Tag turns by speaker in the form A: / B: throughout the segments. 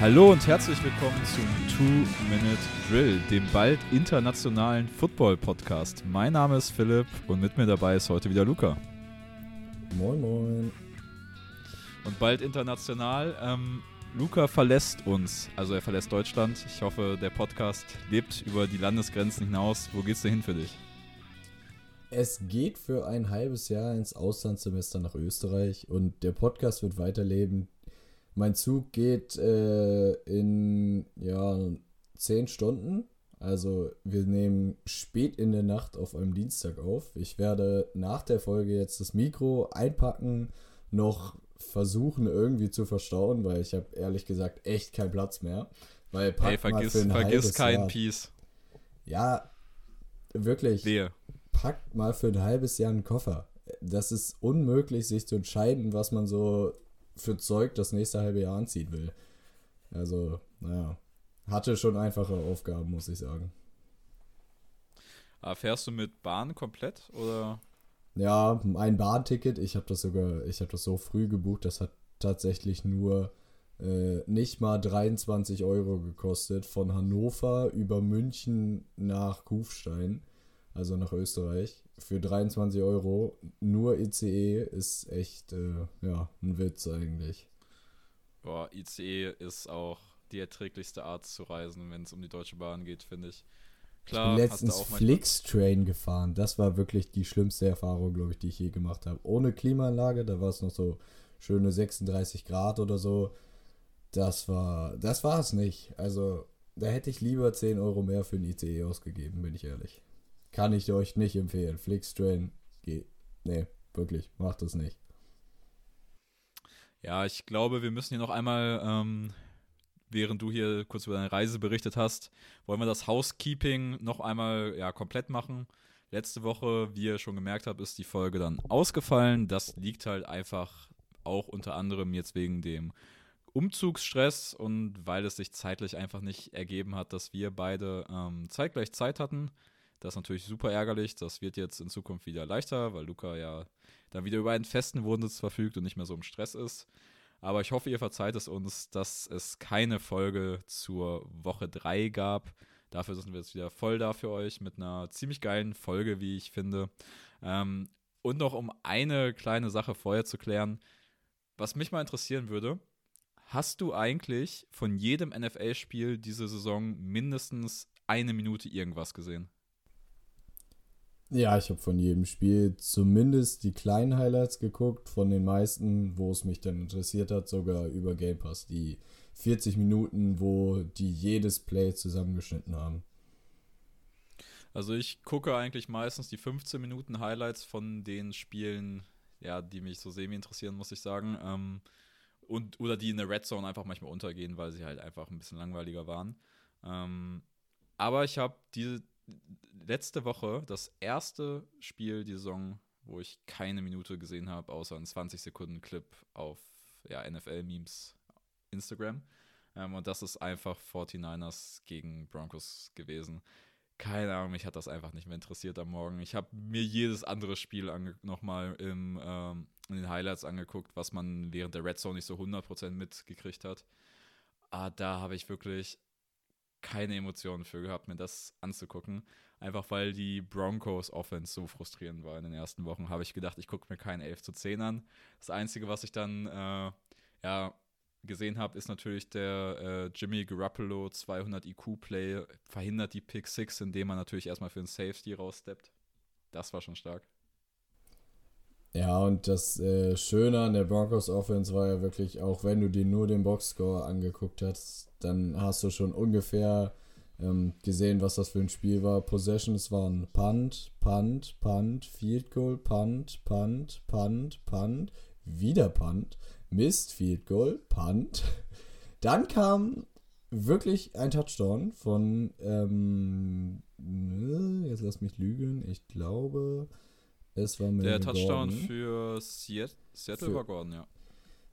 A: Hallo und herzlich willkommen zum Two-Minute Drill, dem bald internationalen Football-Podcast. Mein Name ist Philipp und mit mir dabei ist heute wieder Luca.
B: Moin, moin.
A: Und bald international. Ähm, Luca verlässt uns, also er verlässt Deutschland. Ich hoffe, der Podcast lebt über die Landesgrenzen hinaus. Wo geht's denn hin für dich?
B: Es geht für ein halbes Jahr ins Auslandssemester nach Österreich und der Podcast wird weiterleben. Mein Zug geht äh, in ja, zehn Stunden. Also wir nehmen spät in der Nacht auf einem Dienstag auf. Ich werde nach der Folge jetzt das Mikro einpacken, noch versuchen irgendwie zu verstauen, weil ich habe ehrlich gesagt echt keinen Platz mehr. Weil
A: hey, vergiss, vergiss keinen Piece.
B: Ja, wirklich.
A: Wehe.
B: Packt mal für ein halbes Jahr einen Koffer. Das ist unmöglich, sich zu entscheiden, was man so für Zeug das nächste halbe Jahr anziehen will. Also, naja. Hatte schon einfache Aufgaben, muss ich sagen.
A: Aber fährst du mit Bahn komplett oder?
B: Ja, ein Bahnticket. Ich habe das sogar, ich habe das so früh gebucht. Das hat tatsächlich nur äh, nicht mal 23 Euro gekostet von Hannover über München nach Kufstein, also nach Österreich. Für 23 Euro nur ICE ist echt äh, ja ein Witz eigentlich.
A: Boah, ICE ist auch die erträglichste Art zu reisen, wenn es um die Deutsche Bahn geht, finde ich.
B: Klar, ich bin letztens Flixtrain gefahren. Das war wirklich die schlimmste Erfahrung, glaube ich, die ich je gemacht habe. Ohne Klimaanlage, da war es noch so schöne 36 Grad oder so. Das war, das war es nicht. Also, da hätte ich lieber 10 Euro mehr für ein ICE ausgegeben, bin ich ehrlich. Kann ich euch nicht empfehlen. Flixtrain, geht. Nee, wirklich, macht es nicht.
A: Ja, ich glaube, wir müssen hier noch einmal ähm, während du hier kurz über deine Reise berichtet hast, wollen wir das Housekeeping noch einmal ja, komplett machen. Letzte Woche, wie ihr schon gemerkt habt, ist die Folge dann ausgefallen. Das liegt halt einfach auch unter anderem jetzt wegen dem Umzugsstress und weil es sich zeitlich einfach nicht ergeben hat, dass wir beide ähm, zeitgleich Zeit hatten. Das ist natürlich super ärgerlich. Das wird jetzt in Zukunft wieder leichter, weil Luca ja dann wieder über einen festen Wohnsitz verfügt und nicht mehr so im Stress ist. Aber ich hoffe, ihr verzeiht es uns, dass es keine Folge zur Woche 3 gab. Dafür sind wir jetzt wieder voll da für euch mit einer ziemlich geilen Folge, wie ich finde. Ähm, und noch um eine kleine Sache vorher zu klären, was mich mal interessieren würde, hast du eigentlich von jedem NFL-Spiel diese Saison mindestens eine Minute irgendwas gesehen?
B: Ja, ich habe von jedem Spiel zumindest die kleinen Highlights geguckt, von den meisten, wo es mich dann interessiert hat, sogar über Game Pass. Die 40 Minuten, wo die jedes Play zusammengeschnitten haben.
A: Also ich gucke eigentlich meistens die 15 Minuten Highlights von den Spielen, ja, die mich so semi interessieren, muss ich sagen. Ähm, und, oder die in der Red Zone einfach manchmal untergehen, weil sie halt einfach ein bisschen langweiliger waren. Ähm, aber ich habe diese letzte Woche das erste Spiel die Saison, wo ich keine Minute gesehen habe, außer einen 20 Sekunden Clip auf ja, NFL-Memes Instagram. Ähm, und das ist einfach 49ers gegen Broncos gewesen. Keine Ahnung, mich hat das einfach nicht mehr interessiert am Morgen. Ich habe mir jedes andere Spiel nochmal ähm, in den Highlights angeguckt, was man während der Red Zone nicht so 100% mitgekriegt hat. Ah, da habe ich wirklich keine Emotionen für gehabt, mir das anzugucken. Einfach weil die Broncos Offense so frustrierend war in den ersten Wochen, habe ich gedacht, ich gucke mir keinen 11 zu 10 an. Das Einzige, was ich dann äh, ja, gesehen habe, ist natürlich der äh, Jimmy Garoppolo 200 IQ-Play, verhindert die Pick 6, indem er natürlich erstmal für einen Safety raussteppt. Das war schon stark.
B: Ja, und das äh, Schöne an der Broncos Offense war ja wirklich, auch wenn du dir nur den Boxscore angeguckt hast, dann hast du schon ungefähr ähm, gesehen, was das für ein Spiel war. Possessions waren Punt, Punt, Punt, Field Goal, Punt, Punt, Punt, Punt, wieder Punt, Mist, Field Goal, Punt. Dann kam wirklich ein Touchdown von, ähm, jetzt lass mich lügen, ich glaube, es war
A: Der Touchdown Gordon. für Seattle, Seattle für, war Gordon, ja.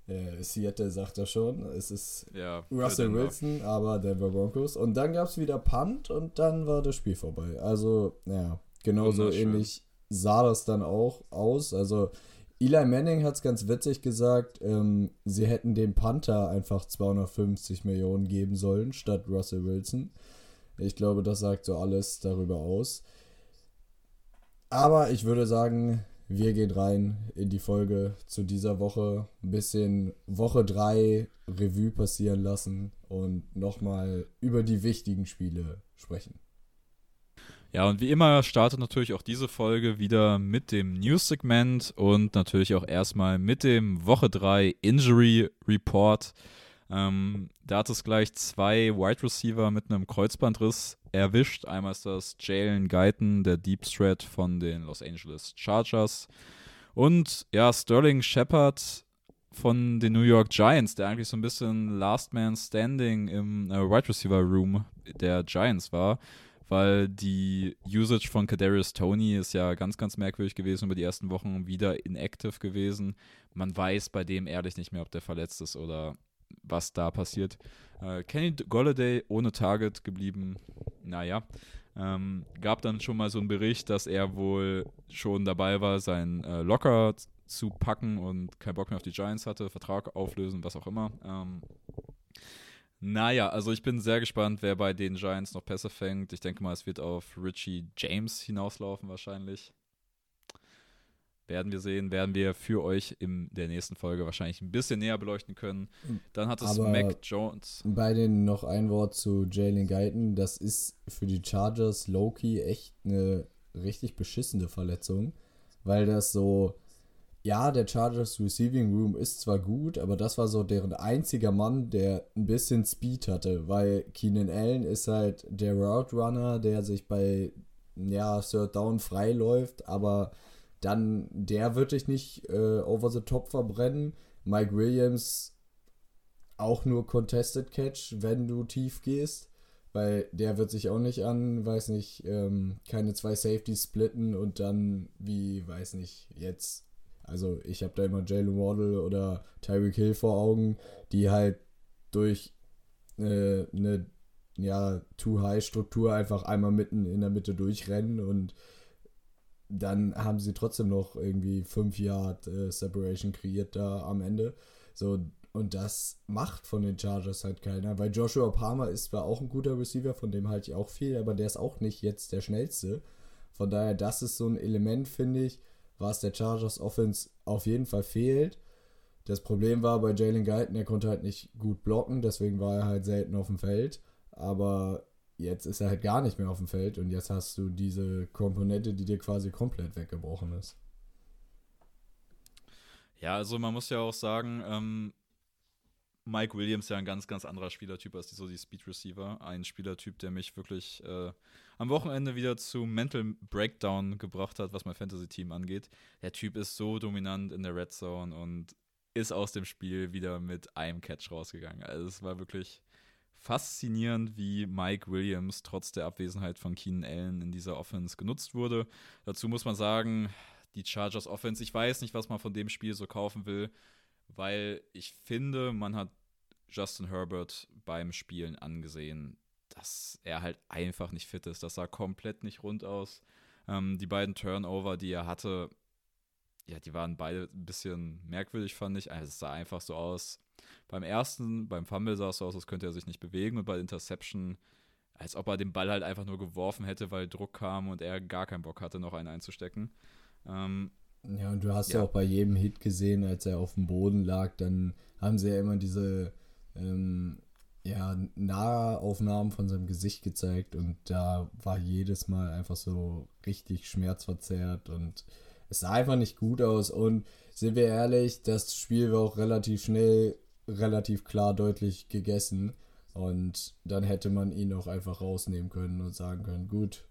B: Äh, Seattle sagt er schon. Es ist
A: ja,
B: Russell Wilson, aber Denver Broncos. Und dann gab es wieder Punt und dann war das Spiel vorbei. Also, ja, genauso ähnlich sah das dann auch aus. Also, Eli Manning hat es ganz witzig gesagt, ähm, sie hätten dem Panther einfach 250 Millionen geben sollen, statt Russell Wilson. Ich glaube, das sagt so alles darüber aus. Aber ich würde sagen, wir gehen rein in die Folge zu dieser Woche. Ein bisschen Woche 3 Revue passieren lassen und nochmal über die wichtigen Spiele sprechen.
A: Ja, und wie immer startet natürlich auch diese Folge wieder mit dem News-Segment und natürlich auch erstmal mit dem Woche 3 Injury Report. Ähm, da hat es gleich zwei Wide Receiver mit einem Kreuzbandriss erwischt. Einmal ist das Jalen Guyton, der Deep Threat von den Los Angeles Chargers. Und ja, Sterling Shepard von den New York Giants, der eigentlich so ein bisschen Last Man Standing im äh, Wide Receiver Room der Giants war, weil die Usage von Kadarius Tony ist ja ganz, ganz merkwürdig gewesen über die ersten Wochen, wieder inactive gewesen. Man weiß bei dem ehrlich nicht mehr, ob der verletzt ist oder was da passiert. Äh, Kenny Golladay ohne Target geblieben. Naja. Ähm, gab dann schon mal so einen Bericht, dass er wohl schon dabei war, seinen äh, Locker zu packen und keinen Bock mehr auf die Giants hatte, Vertrag auflösen, was auch immer. Ähm, naja, also ich bin sehr gespannt, wer bei den Giants noch Pässe fängt. Ich denke mal, es wird auf Richie James hinauslaufen wahrscheinlich. Werden wir sehen, werden wir für euch in der nächsten Folge wahrscheinlich ein bisschen näher beleuchten können. Dann hat es Aber Mac Jones.
B: Bei den noch ein Wort zu Jalen Guyton. Das ist für die Chargers Loki echt eine richtig beschissene Verletzung, weil das so ja, der Chargers Receiving Room ist zwar gut, aber das war so deren einziger Mann, der ein bisschen Speed hatte, weil Keenan Allen ist halt der Route Runner, der sich bei ja, Third Down freiläuft, aber dann der wird dich nicht äh, over the top verbrennen. Mike Williams auch nur Contested Catch, wenn du tief gehst, weil der wird sich auch nicht an, weiß nicht, ähm, keine zwei Safeties splitten und dann, wie, weiß nicht, jetzt also ich habe da immer Jalen Waddle oder Tyreek Hill vor Augen, die halt durch äh, eine ja, Too-High-Struktur einfach einmal mitten in der Mitte durchrennen und dann haben sie trotzdem noch irgendwie 5 Yard äh, Separation kreiert da am Ende. So, und das macht von den Chargers halt keiner, weil Joshua Palmer ist zwar auch ein guter Receiver, von dem halte ich auch viel, aber der ist auch nicht jetzt der schnellste. Von daher, das ist so ein Element, finde ich, was der Chargers Offense auf jeden Fall fehlt. Das Problem war bei Jalen Guyton, er konnte halt nicht gut blocken, deswegen war er halt selten auf dem Feld. Aber jetzt ist er halt gar nicht mehr auf dem Feld und jetzt hast du diese Komponente, die dir quasi komplett weggebrochen ist.
A: Ja, also man muss ja auch sagen, ähm, Mike Williams ja ein ganz, ganz anderer Spielertyp als die, so die Speed Receiver. Ein Spielertyp, der mich wirklich äh, am Wochenende wieder zu Mental Breakdown gebracht hat, was mein Fantasy-Team angeht. Der Typ ist so dominant in der Red Zone und ist aus dem Spiel wieder mit einem Catch rausgegangen. Also es war wirklich faszinierend, wie Mike Williams trotz der Abwesenheit von Keenan Allen in dieser Offense genutzt wurde. Dazu muss man sagen, die Chargers Offense, ich weiß nicht, was man von dem Spiel so kaufen will weil ich finde, man hat Justin Herbert beim Spielen angesehen, dass er halt einfach nicht fit ist. Das sah komplett nicht rund aus. Ähm, die beiden Turnover, die er hatte, ja, die waren beide ein bisschen merkwürdig, fand ich. Also es sah einfach so aus. Beim ersten, beim Fumble sah es so aus, als könnte er sich nicht bewegen und bei Interception, als ob er den Ball halt einfach nur geworfen hätte, weil Druck kam und er gar keinen Bock hatte, noch einen einzustecken. Ähm,
B: ja, und du hast ja. ja. auch bei jedem Hit gesehen, als er auf dem Boden lag, dann haben sie ja immer diese ähm, ja, Nahaufnahmen von seinem Gesicht gezeigt und da war jedes Mal einfach so richtig schmerzverzerrt und es sah einfach nicht gut aus und sind wir ehrlich, das Spiel war auch relativ schnell, relativ klar, deutlich gegessen und dann hätte man ihn auch einfach rausnehmen können und sagen können, gut,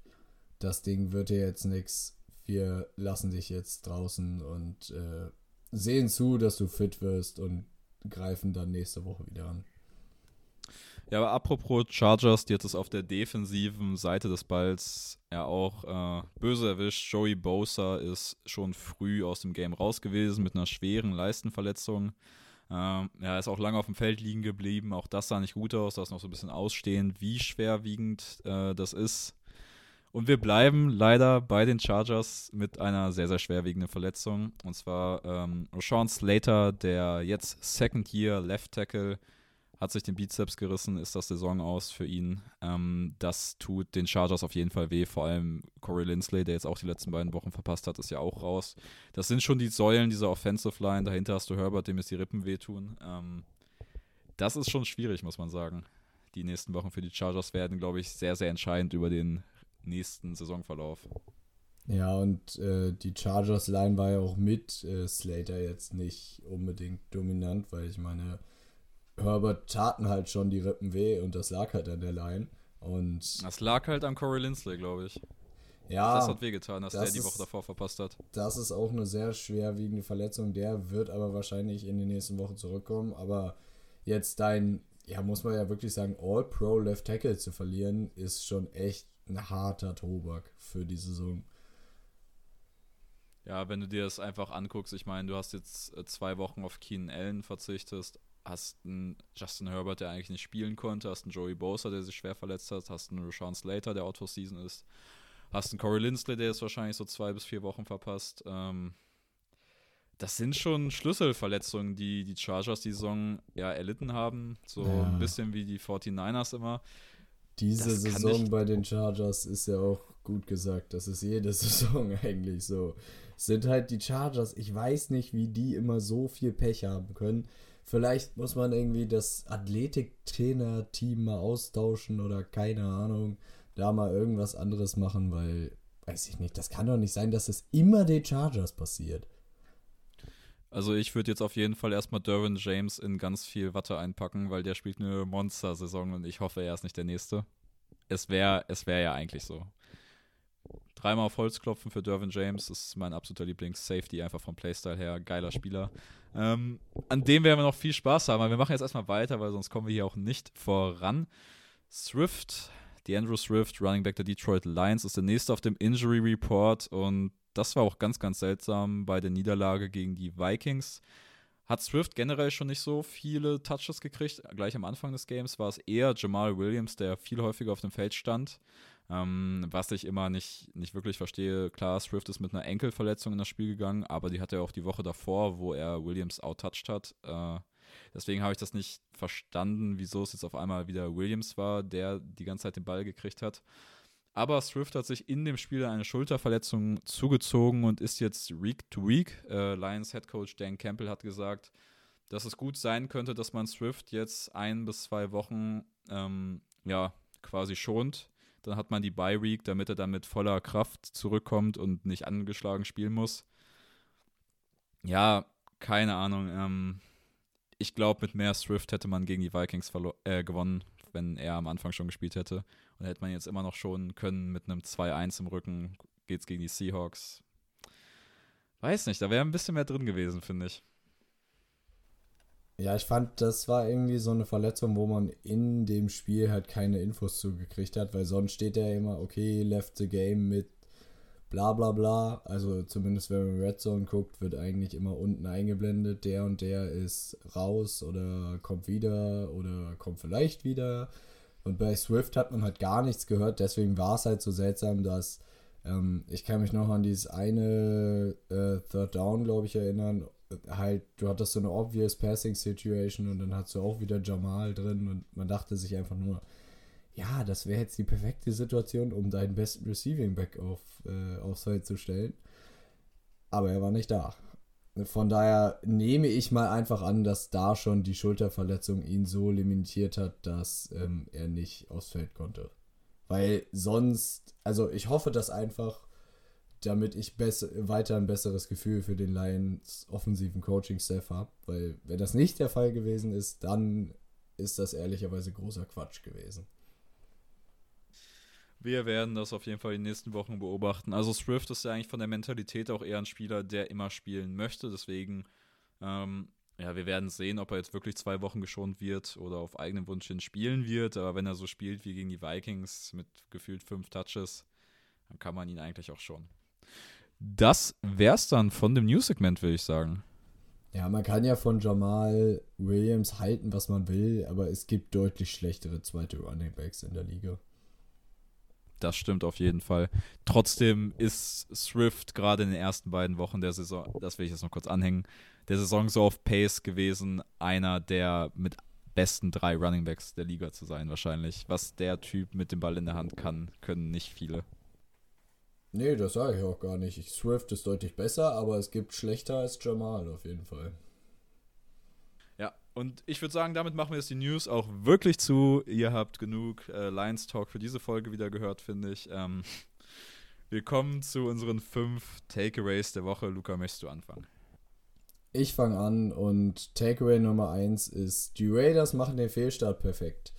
B: das Ding wird ja jetzt nichts, wir lassen dich jetzt draußen und äh, sehen zu, dass du fit wirst und greifen dann nächste Woche wieder an.
A: Ja, aber apropos Chargers, die hat es auf der defensiven Seite des Balls ja auch äh, böse erwischt. Joey Bosa ist schon früh aus dem Game raus gewesen mit einer schweren Leistenverletzung. Ähm, er ist auch lange auf dem Feld liegen geblieben. Auch das sah nicht gut aus. Da ist noch so ein bisschen ausstehend, wie schwerwiegend äh, das ist. Und wir bleiben leider bei den Chargers mit einer sehr, sehr schwerwiegenden Verletzung. Und zwar ähm, Rashawn Slater, der jetzt Second Year Left Tackle, hat sich den Bizeps gerissen, ist das Saison aus für ihn. Ähm, das tut den Chargers auf jeden Fall weh. Vor allem Corey Lindsley, der jetzt auch die letzten beiden Wochen verpasst hat, ist ja auch raus. Das sind schon die Säulen dieser Offensive Line. Dahinter hast du Herbert, dem jetzt die Rippen wehtun. Ähm, das ist schon schwierig, muss man sagen. Die nächsten Wochen für die Chargers werden, glaube ich, sehr, sehr entscheidend über den nächsten Saisonverlauf.
B: Ja, und äh, die Chargers-Line war ja auch mit äh, Slater jetzt nicht unbedingt dominant, weil ich meine, Herbert taten halt schon die Rippen weh und das lag halt an der Line. Und
A: das lag halt an Corey Lindsley, glaube ich.
B: Ja.
A: Das hat wehgetan, dass das der die Woche davor verpasst hat.
B: Das ist auch eine sehr schwerwiegende Verletzung. Der wird aber wahrscheinlich in den nächsten Wochen zurückkommen. Aber jetzt dein, ja, muss man ja wirklich sagen, All-Pro Left Tackle zu verlieren, ist schon echt ein harter Tobak für die Saison.
A: Ja, wenn du dir das einfach anguckst, ich meine, du hast jetzt äh, zwei Wochen auf Keenan Allen verzichtet, hast einen Justin Herbert, der eigentlich nicht spielen konnte, hast einen Joey Bosa, der sich schwer verletzt hat, hast einen Rashawn Slater, der out for season ist, hast einen Corey Lindsley, der jetzt wahrscheinlich so zwei bis vier Wochen verpasst. Ähm, das sind schon Schlüsselverletzungen, die die Chargers die Saison ja erlitten haben. So ja. ein bisschen wie die 49ers immer.
B: Diese das Saison bei den Chargers ist ja auch gut gesagt. Das ist jede Saison eigentlich so. Es sind halt die Chargers. Ich weiß nicht, wie die immer so viel Pech haben können. Vielleicht muss man irgendwie das Athletiktrainer-Team mal austauschen oder keine Ahnung, da mal irgendwas anderes machen, weil, weiß ich nicht, das kann doch nicht sein, dass es immer den Chargers passiert.
A: Also ich würde jetzt auf jeden Fall erstmal Derwin James in ganz viel Watte einpacken, weil der spielt eine Monster-Saison und ich hoffe, er ist nicht der Nächste. Es wäre es wär ja eigentlich so. Dreimal auf Holz klopfen für Derwin James ist mein absoluter Lieblings-Safety, einfach vom Playstyle her. Geiler Spieler. Ähm, an dem werden wir noch viel Spaß haben, aber wir machen jetzt erstmal weiter, weil sonst kommen wir hier auch nicht voran. Swift, die Andrew Swift, Running Back der Detroit Lions, ist der nächste auf dem Injury Report und das war auch ganz, ganz seltsam bei der Niederlage gegen die Vikings. Hat Swift generell schon nicht so viele Touches gekriegt. Gleich am Anfang des Games war es eher Jamal Williams, der viel häufiger auf dem Feld stand. Ähm, was ich immer nicht, nicht wirklich verstehe. Klar, Swift ist mit einer Enkelverletzung in das Spiel gegangen, aber die hatte er auch die Woche davor, wo er Williams outtouched hat. Äh, deswegen habe ich das nicht verstanden, wieso es jetzt auf einmal wieder Williams war, der die ganze Zeit den Ball gekriegt hat. Aber Swift hat sich in dem Spiel eine Schulterverletzung zugezogen und ist jetzt Week to Week. Äh, Lions Head Coach Dan Campbell hat gesagt, dass es gut sein könnte, dass man Swift jetzt ein bis zwei Wochen ähm, ja quasi schont. Dann hat man die Bye Week, damit er dann mit voller Kraft zurückkommt und nicht angeschlagen spielen muss. Ja, keine Ahnung. Ähm, ich glaube, mit mehr Swift hätte man gegen die Vikings äh, gewonnen, wenn er am Anfang schon gespielt hätte. Und hätte man jetzt immer noch schon können mit einem 2-1 im Rücken, geht's gegen die Seahawks. Weiß nicht, da wäre ein bisschen mehr drin gewesen, finde ich.
B: Ja, ich fand, das war irgendwie so eine Verletzung, wo man in dem Spiel halt keine Infos zugekriegt hat, weil sonst steht ja immer, okay, left the game mit bla bla bla. Also zumindest wenn man Red Zone guckt, wird eigentlich immer unten eingeblendet, der und der ist raus oder kommt wieder oder kommt vielleicht wieder. Und bei Swift hat man halt gar nichts gehört, deswegen war es halt so seltsam, dass ähm, ich kann mich noch an dieses eine äh, Third Down, glaube ich, erinnern. Halt, du hattest so eine obvious Passing Situation und dann hast du auch wieder Jamal drin und man dachte sich einfach nur, ja, das wäre jetzt die perfekte Situation, um deinen besten Receiving Back auf, äh, aufs Feld zu stellen. Aber er war nicht da. Von daher nehme ich mal einfach an, dass da schon die Schulterverletzung ihn so limitiert hat, dass ähm, er nicht aufs Feld konnte. Weil sonst, also ich hoffe das einfach, damit ich weiter ein besseres Gefühl für den Lions offensiven Coaching-Staff habe. Weil wenn das nicht der Fall gewesen ist, dann ist das ehrlicherweise großer Quatsch gewesen.
A: Wir werden das auf jeden Fall in den nächsten Wochen beobachten. Also Swift ist ja eigentlich von der Mentalität auch eher ein Spieler, der immer spielen möchte. Deswegen, ähm, ja, wir werden sehen, ob er jetzt wirklich zwei Wochen geschont wird oder auf eigenen Wunsch hin spielen wird. Aber wenn er so spielt wie gegen die Vikings mit gefühlt fünf Touches, dann kann man ihn eigentlich auch schon. Das wär's dann von dem News-Segment, würde ich sagen.
B: Ja, man kann ja von Jamal Williams halten, was man will, aber es gibt deutlich schlechtere zweite Running Backs in der Liga.
A: Das stimmt auf jeden Fall. Trotzdem ist Swift gerade in den ersten beiden Wochen der Saison, das will ich jetzt noch kurz anhängen, der Saison so auf Pace gewesen, einer der mit besten drei Runningbacks der Liga zu sein, wahrscheinlich. Was der Typ mit dem Ball in der Hand kann, können nicht viele.
B: Nee, das sage ich auch gar nicht. Swift ist deutlich besser, aber es gibt schlechter als Jamal auf jeden Fall.
A: Und ich würde sagen, damit machen wir jetzt die News auch wirklich zu. Ihr habt genug äh, Lions Talk für diese Folge wieder gehört, finde ich. Ähm, willkommen zu unseren fünf Takeaways der Woche. Luca, möchtest du anfangen?
B: Ich fange an und Takeaway Nummer 1 ist, die Raiders machen den Fehlstart perfekt.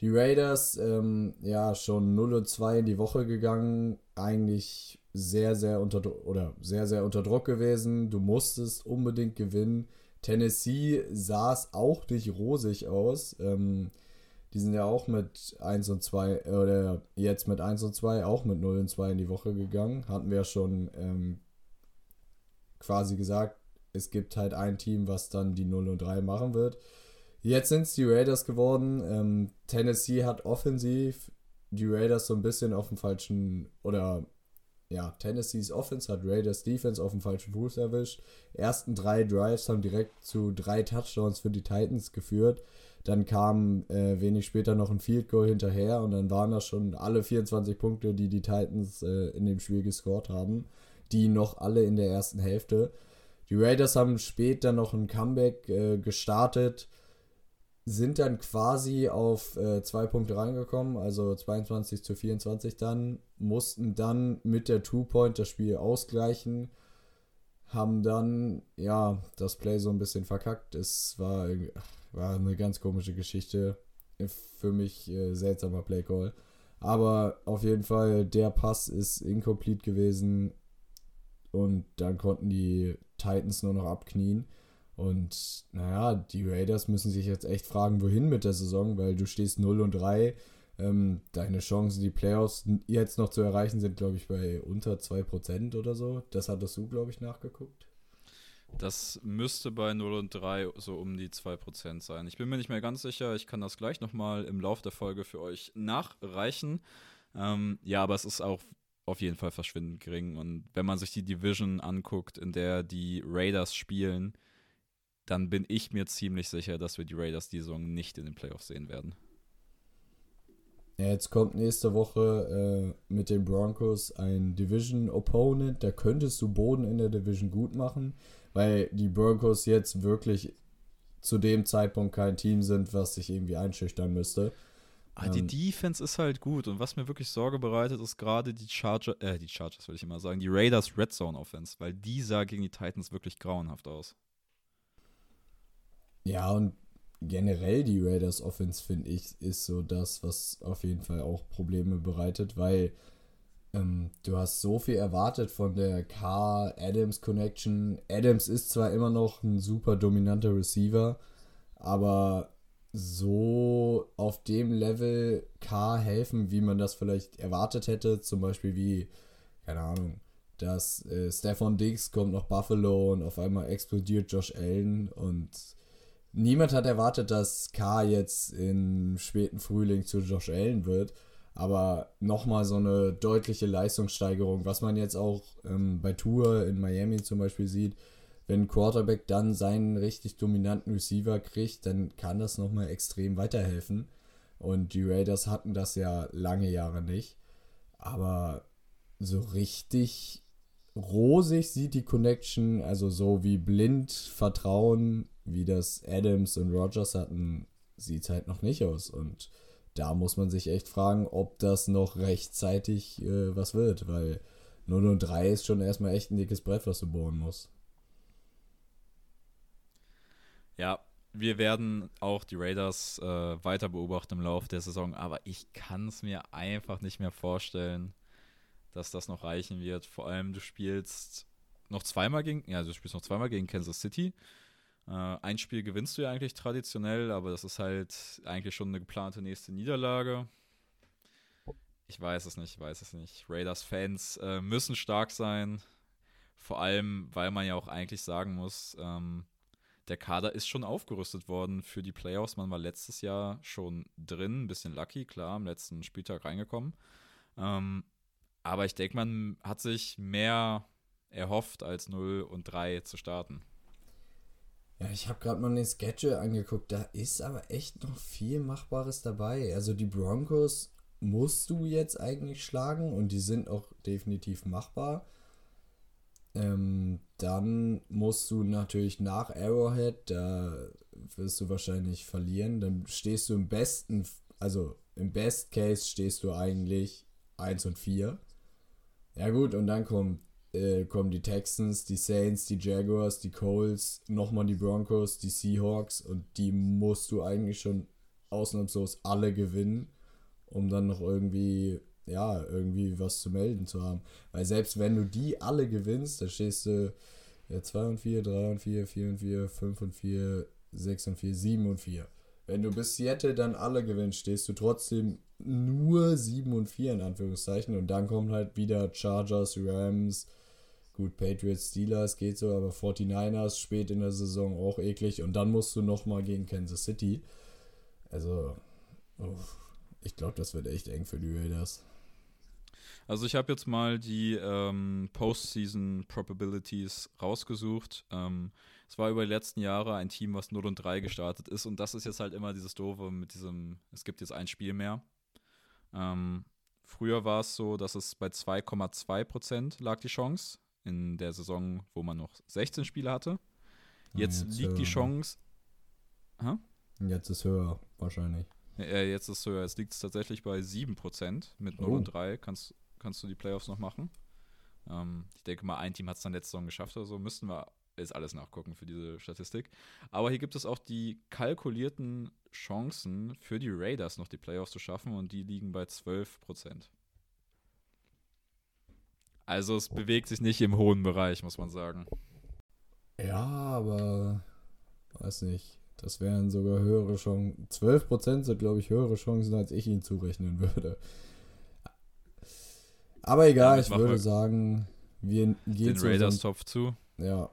B: Die Raiders, ähm, ja, schon 0 und 2 in die Woche gegangen, eigentlich sehr, sehr unter oder sehr, sehr unter Druck gewesen. Du musstest unbedingt gewinnen. Tennessee sah es auch nicht rosig aus. Ähm, die sind ja auch mit 1 und 2, oder jetzt mit 1 und 2, auch mit 0 und 2 in die Woche gegangen. Hatten wir ja schon ähm, quasi gesagt, es gibt halt ein Team, was dann die 0 und 3 machen wird. Jetzt sind es die Raiders geworden. Ähm, Tennessee hat offensiv die Raiders so ein bisschen auf dem falschen, oder ja, Tennessees Offense hat Raiders Defense auf dem falschen Fuß erwischt. Ersten drei Drives haben direkt zu drei Touchdowns für die Titans geführt. Dann kam äh, wenig später noch ein Field Goal hinterher und dann waren das schon alle 24 Punkte, die die Titans äh, in dem Spiel gescored haben. Die noch alle in der ersten Hälfte. Die Raiders haben später noch ein Comeback äh, gestartet, sind dann quasi auf äh, zwei Punkte reingekommen, also 22 zu 24 dann, mussten dann mit der Two-Point das Spiel ausgleichen, haben dann, ja, das Play so ein bisschen verkackt. Es war, war eine ganz komische Geschichte. Für mich äh, seltsamer Play-Call. Aber auf jeden Fall, der Pass ist incomplete gewesen. Und dann konnten die Titans nur noch abknien. Und naja, die Raiders müssen sich jetzt echt fragen, wohin mit der Saison, weil du stehst 0 und 3. Ähm, deine Chancen, die Playoffs jetzt noch zu erreichen, sind, glaube ich, bei unter 2% oder so. Das hattest du, glaube ich, nachgeguckt.
A: Das müsste bei 0 und 3 so um die 2% sein. Ich bin mir nicht mehr ganz sicher. Ich kann das gleich nochmal im Laufe der Folge für euch nachreichen. Ähm, ja, aber es ist auch auf jeden Fall verschwindend gering. Und wenn man sich die Division anguckt, in der die Raiders spielen, dann bin ich mir ziemlich sicher, dass wir die Raiders die Saison nicht in den Playoffs sehen werden.
B: Ja, jetzt kommt nächste Woche äh, mit den Broncos ein Division Opponent. Da könntest du Boden in der Division gut machen, weil die Broncos jetzt wirklich zu dem Zeitpunkt kein Team sind, was sich irgendwie einschüchtern müsste.
A: Ah, die ähm, Defense ist halt gut und was mir wirklich Sorge bereitet, ist gerade die Charger, äh, die Chargers will ich immer sagen, die Raiders Red Zone Offense, weil die sah gegen die Titans wirklich grauenhaft aus.
B: Ja, und generell die Raiders Offense, finde ich, ist so das, was auf jeden Fall auch Probleme bereitet, weil ähm, du hast so viel erwartet von der Carr-Adams Connection. Adams ist zwar immer noch ein super dominanter Receiver, aber so auf dem Level K helfen, wie man das vielleicht erwartet hätte. Zum Beispiel wie, keine Ahnung, dass äh, Stefan Diggs kommt nach Buffalo und auf einmal explodiert Josh Allen und niemand hat erwartet, dass K jetzt im späten Frühling zu Josh Allen wird. Aber nochmal so eine deutliche Leistungssteigerung, was man jetzt auch ähm, bei Tour in Miami zum Beispiel sieht wenn Quarterback dann seinen richtig dominanten Receiver kriegt, dann kann das nochmal extrem weiterhelfen. Und die Raiders hatten das ja lange Jahre nicht. Aber so richtig rosig sieht die Connection, also so wie blind Vertrauen, wie das Adams und Rogers hatten, sieht es halt noch nicht aus. Und da muss man sich echt fragen, ob das noch rechtzeitig äh, was wird, weil 0 und 3 ist schon erstmal echt ein dickes Brett, was du bohren musst.
A: Ja, wir werden auch die Raiders äh, weiter beobachten im Laufe der Saison, aber ich kann es mir einfach nicht mehr vorstellen, dass das noch reichen wird. Vor allem, du spielst noch zweimal gegen, ja, du spielst noch zweimal gegen Kansas City. Äh, ein Spiel gewinnst du ja eigentlich traditionell, aber das ist halt eigentlich schon eine geplante nächste Niederlage. Ich weiß es nicht, ich weiß es nicht. Raiders-Fans äh, müssen stark sein. Vor allem, weil man ja auch eigentlich sagen muss, ähm, der Kader ist schon aufgerüstet worden für die Playoffs. Man war letztes Jahr schon drin, ein bisschen lucky, klar, am letzten Spieltag reingekommen. Ähm, aber ich denke, man hat sich mehr erhofft, als 0 und 3 zu starten.
B: Ja, ich habe gerade mal den Schedule angeguckt. Da ist aber echt noch viel Machbares dabei. Also die Broncos musst du jetzt eigentlich schlagen und die sind auch definitiv machbar. Ähm, dann musst du natürlich nach Arrowhead, da wirst du wahrscheinlich verlieren. Dann stehst du im besten, also im Best Case stehst du eigentlich 1 und 4. Ja gut, und dann kommt, äh, kommen die Texans, die Saints, die Jaguars, die Coles, nochmal die Broncos, die Seahawks und die musst du eigentlich schon ausnahmslos alle gewinnen, um dann noch irgendwie ja, irgendwie was zu melden zu haben. Weil selbst wenn du die alle gewinnst, da stehst du ja, 2 und 4, 3 und 4, 4 und 4, 5 und 4, 6 und 4, 7 und 4. Wenn du bis Seattle dann alle gewinnst, stehst du trotzdem nur 7 und 4 in Anführungszeichen. Und dann kommt halt wieder Chargers, Rams, gut, Patriots, Steelers geht so, aber 49ers spät in der Saison auch eklig. Und dann musst du nochmal gegen Kansas City. Also, oh, ich glaube, das wird echt eng für die Raiders.
A: Also ich habe jetzt mal die ähm, Postseason Probabilities rausgesucht. Ähm, es war über die letzten Jahre ein Team, was 0 und 3 gestartet ist. Und das ist jetzt halt immer dieses Doofe mit diesem, es gibt jetzt ein Spiel mehr. Ähm, früher war es so, dass es bei 2,2 Prozent lag die Chance in der Saison, wo man noch 16 Spiele hatte. Jetzt, jetzt liegt die Chance.
B: Ha? Jetzt ist höher, wahrscheinlich.
A: Ja, jetzt ist es höher. Jetzt liegt es tatsächlich bei 7% mit 0 oh. und 3. Kannst, kannst du die Playoffs noch machen. Ähm, ich denke mal, ein Team hat es dann letzte Saison geschafft oder so. Müssten wir jetzt alles nachgucken für diese Statistik. Aber hier gibt es auch die kalkulierten Chancen für die Raiders noch die Playoffs zu schaffen und die liegen bei 12 Also es bewegt sich nicht im hohen Bereich, muss man sagen.
B: Ja, aber weiß nicht. Das wären sogar höhere Chancen. 12% sind, glaube ich, höhere Chancen, als ich ihnen zurechnen würde. Aber egal, ja, ich würde sagen, wir gehen
A: den Raiders Topf zu.
B: Ja,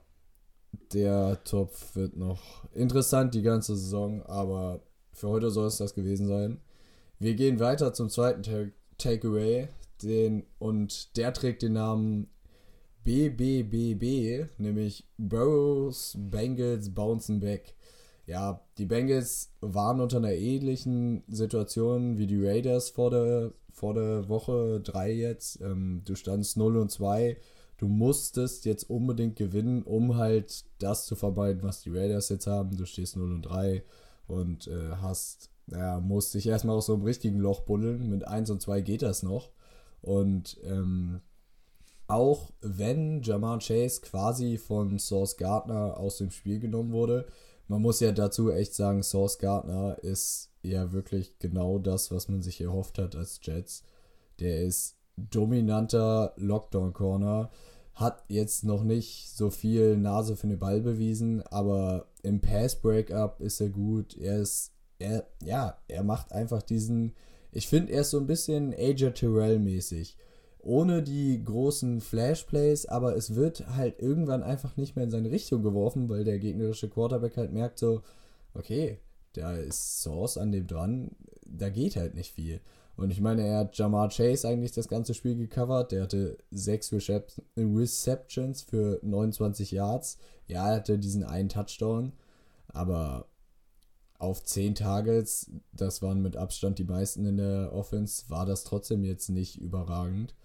B: der Topf wird noch interessant die ganze Saison, aber für heute soll es das gewesen sein. Wir gehen weiter zum zweiten Takeaway, den und der trägt den Namen BBBB, nämlich Burrows Bengals Bouncing Back. Ja, die Bengals waren unter einer ähnlichen Situation wie die Raiders vor der vor der Woche 3 jetzt. Ähm, du standst 0 und 2. Du musstest jetzt unbedingt gewinnen, um halt das zu vermeiden, was die Raiders jetzt haben. Du stehst 0 und 3 und äh, hast, ja, musst dich erstmal aus so einem richtigen Loch buddeln. Mit 1 und 2 geht das noch. Und ähm, auch wenn Jamar Chase quasi von Source Gardner aus dem Spiel genommen wurde, man muss ja dazu echt sagen, Source Gardner ist ja wirklich genau das, was man sich erhofft hat als Jets. Der ist dominanter Lockdown-Corner, hat jetzt noch nicht so viel Nase für den Ball bewiesen, aber im Pass-Breakup ist er gut. Er ist, er, ja, er macht einfach diesen, ich finde, er ist so ein bisschen Aja Terrell-mäßig ohne die großen Flash-Plays, aber es wird halt irgendwann einfach nicht mehr in seine Richtung geworfen, weil der gegnerische Quarterback halt merkt so, okay, da ist Source an dem dran, da geht halt nicht viel. Und ich meine, er hat Jamar Chase eigentlich das ganze Spiel gecovert. Der hatte sechs Receptions für 29 Yards. Ja, er hatte diesen einen Touchdown, aber auf 10 Targets, das waren mit Abstand die meisten in der Offense, war das trotzdem jetzt nicht überragend.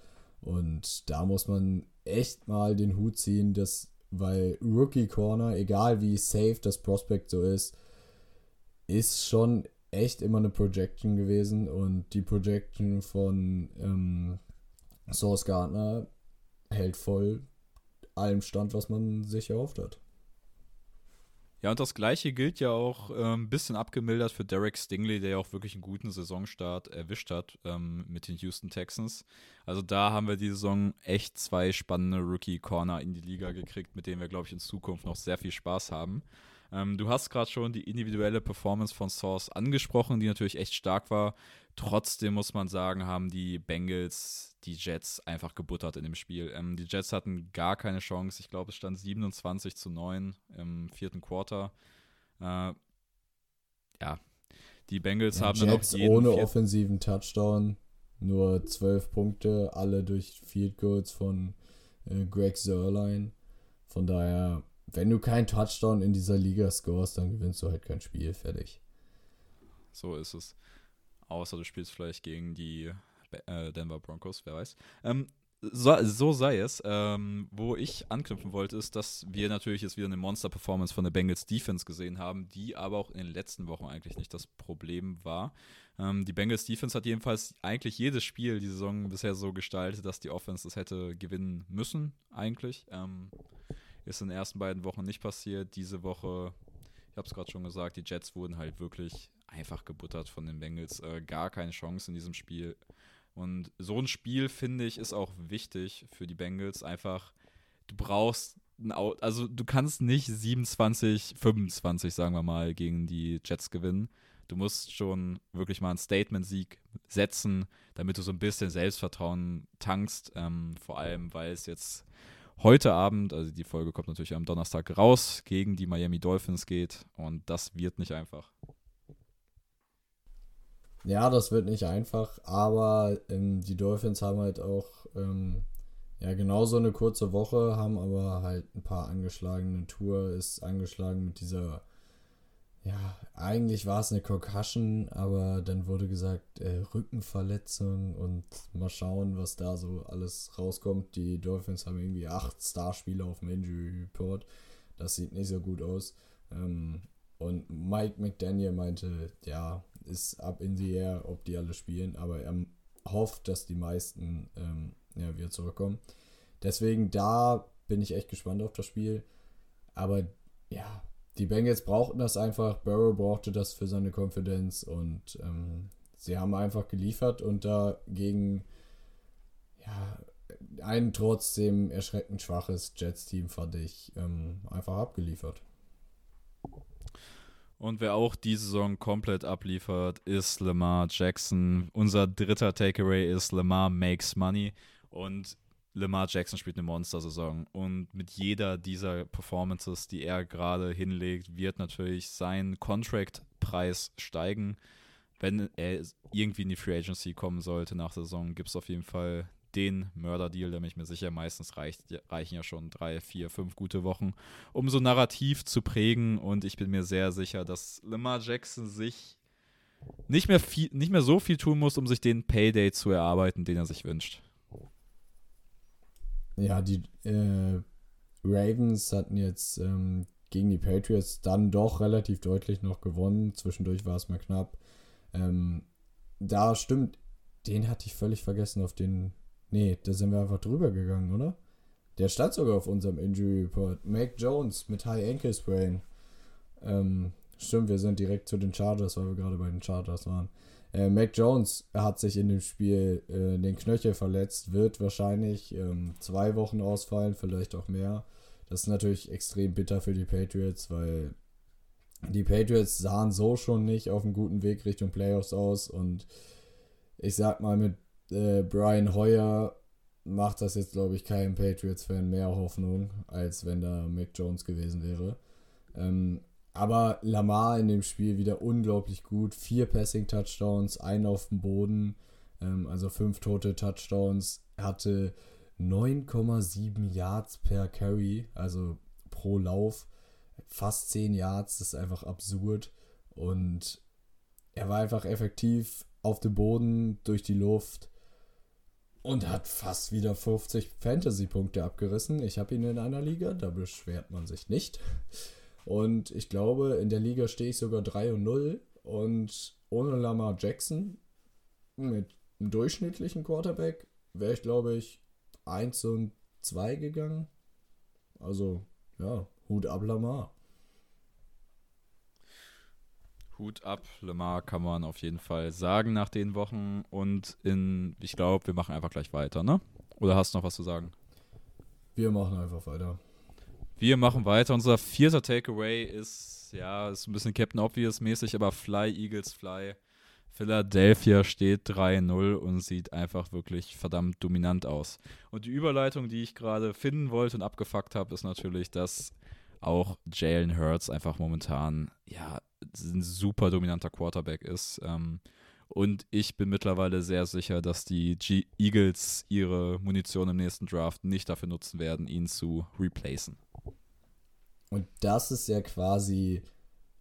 B: Und da muss man echt mal den Hut ziehen, dass, weil Rookie Corner, egal wie safe das Prospect so ist, ist schon echt immer eine Projection gewesen und die Projection von ähm, Source Gardner hält voll allem Stand, was man sich erhofft hat.
A: Ja, und das gleiche gilt ja auch ein bisschen abgemildert für Derek Stingley, der ja auch wirklich einen guten Saisonstart erwischt hat ähm, mit den Houston Texans. Also da haben wir die Saison echt zwei spannende Rookie-Corner in die Liga gekriegt, mit denen wir, glaube ich, in Zukunft noch sehr viel Spaß haben. Ähm, du hast gerade schon die individuelle Performance von Source angesprochen, die natürlich echt stark war. Trotzdem muss man sagen, haben die Bengals die Jets einfach gebuttert in dem Spiel. Ähm, die Jets hatten gar keine Chance. Ich glaube, es stand 27 zu 9 im vierten Quarter. Äh, ja, die Bengals ja, haben
B: Jets dann noch jeden ohne offensiven Touchdown. nur zwölf Punkte, alle durch Field Goals von äh, Greg Sörlein. Von daher, wenn du keinen Touchdown in dieser Liga scorest, dann gewinnst du halt kein Spiel. Fertig.
A: So ist es. Außer du spielst vielleicht gegen die Denver Broncos, wer weiß. Ähm, so, so, sei es. Ähm, wo ich anknüpfen wollte, ist, dass wir natürlich jetzt wieder eine Monster-Performance von der Bengals Defense gesehen haben, die aber auch in den letzten Wochen eigentlich nicht das Problem war. Ähm, die Bengals Defense hat jedenfalls eigentlich jedes Spiel die Saison bisher so gestaltet, dass die Offense das hätte gewinnen müssen, eigentlich. Ähm, ist in den ersten beiden Wochen nicht passiert. Diese Woche, ich habe es gerade schon gesagt, die Jets wurden halt wirklich einfach gebuttert von den Bengals. Äh, gar keine Chance in diesem Spiel. Und so ein Spiel, finde ich, ist auch wichtig für die Bengals. Einfach, du brauchst also du kannst nicht 27, 25, sagen wir mal, gegen die Jets gewinnen. Du musst schon wirklich mal einen Statement-Sieg setzen, damit du so ein bisschen Selbstvertrauen tankst. Ähm, vor allem, weil es jetzt heute Abend, also die Folge kommt natürlich am Donnerstag raus, gegen die Miami Dolphins geht. Und das wird nicht einfach.
B: Ja, das wird nicht einfach, aber ähm, die Dolphins haben halt auch ähm, ja genauso eine kurze Woche, haben aber halt ein paar angeschlagene Tour, ist angeschlagen mit dieser, ja, eigentlich war es eine Concussion, aber dann wurde gesagt, äh, Rückenverletzung und mal schauen, was da so alles rauskommt. Die Dolphins haben irgendwie acht Starspieler auf dem Injury Report. Das sieht nicht so gut aus. Ähm, und Mike McDaniel meinte, ja, ist ab in the air, ob die alle spielen, aber er hofft, dass die meisten ähm, ja, wieder zurückkommen. Deswegen da bin ich echt gespannt auf das Spiel. Aber ja, die Bengals brauchten das einfach. Burrow brauchte das für seine Konfidenz und ähm, sie haben einfach geliefert und dagegen ja, ein trotzdem erschreckend schwaches Jets-Team fand ich ähm, einfach abgeliefert.
A: Und wer auch die Saison komplett abliefert, ist Lamar Jackson. Unser dritter Takeaway ist Lamar makes money. Und Lamar Jackson spielt eine Monster-Saison. Und mit jeder dieser Performances, die er gerade hinlegt, wird natürlich sein Contract-Preis steigen. Wenn er irgendwie in die Free Agency kommen sollte nach der Saison, gibt es auf jeden Fall den Mörderdeal, der mich mir sicher meistens reicht, reichen ja schon drei, vier, fünf gute Wochen, um so narrativ zu prägen. Und ich bin mir sehr sicher, dass Lamar Jackson sich nicht mehr, viel, nicht mehr so viel tun muss, um sich den Payday zu erarbeiten, den er sich wünscht.
B: Ja, die äh, Ravens hatten jetzt ähm, gegen die Patriots dann doch relativ deutlich noch gewonnen. Zwischendurch war es mal knapp. Ähm, da stimmt, den hatte ich völlig vergessen, auf den Nee, da sind wir einfach drüber gegangen, oder? Der stand sogar auf unserem Injury Report. Mac Jones mit High Ankle Sprain. Ähm, stimmt, wir sind direkt zu den Chargers, weil wir gerade bei den Chargers waren. Äh, Mac Jones hat sich in dem Spiel äh, den Knöchel verletzt, wird wahrscheinlich ähm, zwei Wochen ausfallen, vielleicht auch mehr. Das ist natürlich extrem bitter für die Patriots, weil die Patriots sahen so schon nicht auf einem guten Weg Richtung Playoffs aus und ich sag mal, mit äh, Brian Hoyer macht das jetzt, glaube ich, keinem Patriots-Fan mehr Hoffnung, als wenn da Mac Jones gewesen wäre. Ähm, aber Lamar in dem Spiel wieder unglaublich gut. Vier Passing-Touchdowns, ein auf dem Boden, ähm, also fünf tote Touchdowns. Hatte 9,7 Yards per Carry, also pro Lauf. Fast 10 Yards, das ist einfach absurd. Und er war einfach effektiv auf dem Boden, durch die Luft. Und hat fast wieder 50 Fantasy-Punkte abgerissen. Ich habe ihn in einer Liga, da beschwert man sich nicht. Und ich glaube, in der Liga stehe ich sogar 3 und 0. Und ohne Lamar Jackson mit einem durchschnittlichen Quarterback wäre ich, glaube ich, 1 und 2 gegangen. Also, ja, Hut ab Lamar.
A: Hut ab, Lemar kann man auf jeden Fall sagen nach den Wochen. Und in, ich glaube, wir machen einfach gleich weiter, ne? Oder hast du noch was zu sagen?
B: Wir machen einfach weiter.
A: Wir machen weiter. Unser vierter Takeaway ist, ja, ist ein bisschen Captain Obvious mäßig, aber Fly, Eagles, Fly. Philadelphia steht 3-0 und sieht einfach wirklich verdammt dominant aus. Und die Überleitung, die ich gerade finden wollte und abgefuckt habe, ist natürlich, dass auch Jalen Hurts einfach momentan, ja, ein super dominanter Quarterback ist. Ähm, Und ich bin mittlerweile sehr sicher, dass die G Eagles ihre Munition im nächsten Draft nicht dafür nutzen werden, ihn zu replacen.
B: Und das ist ja quasi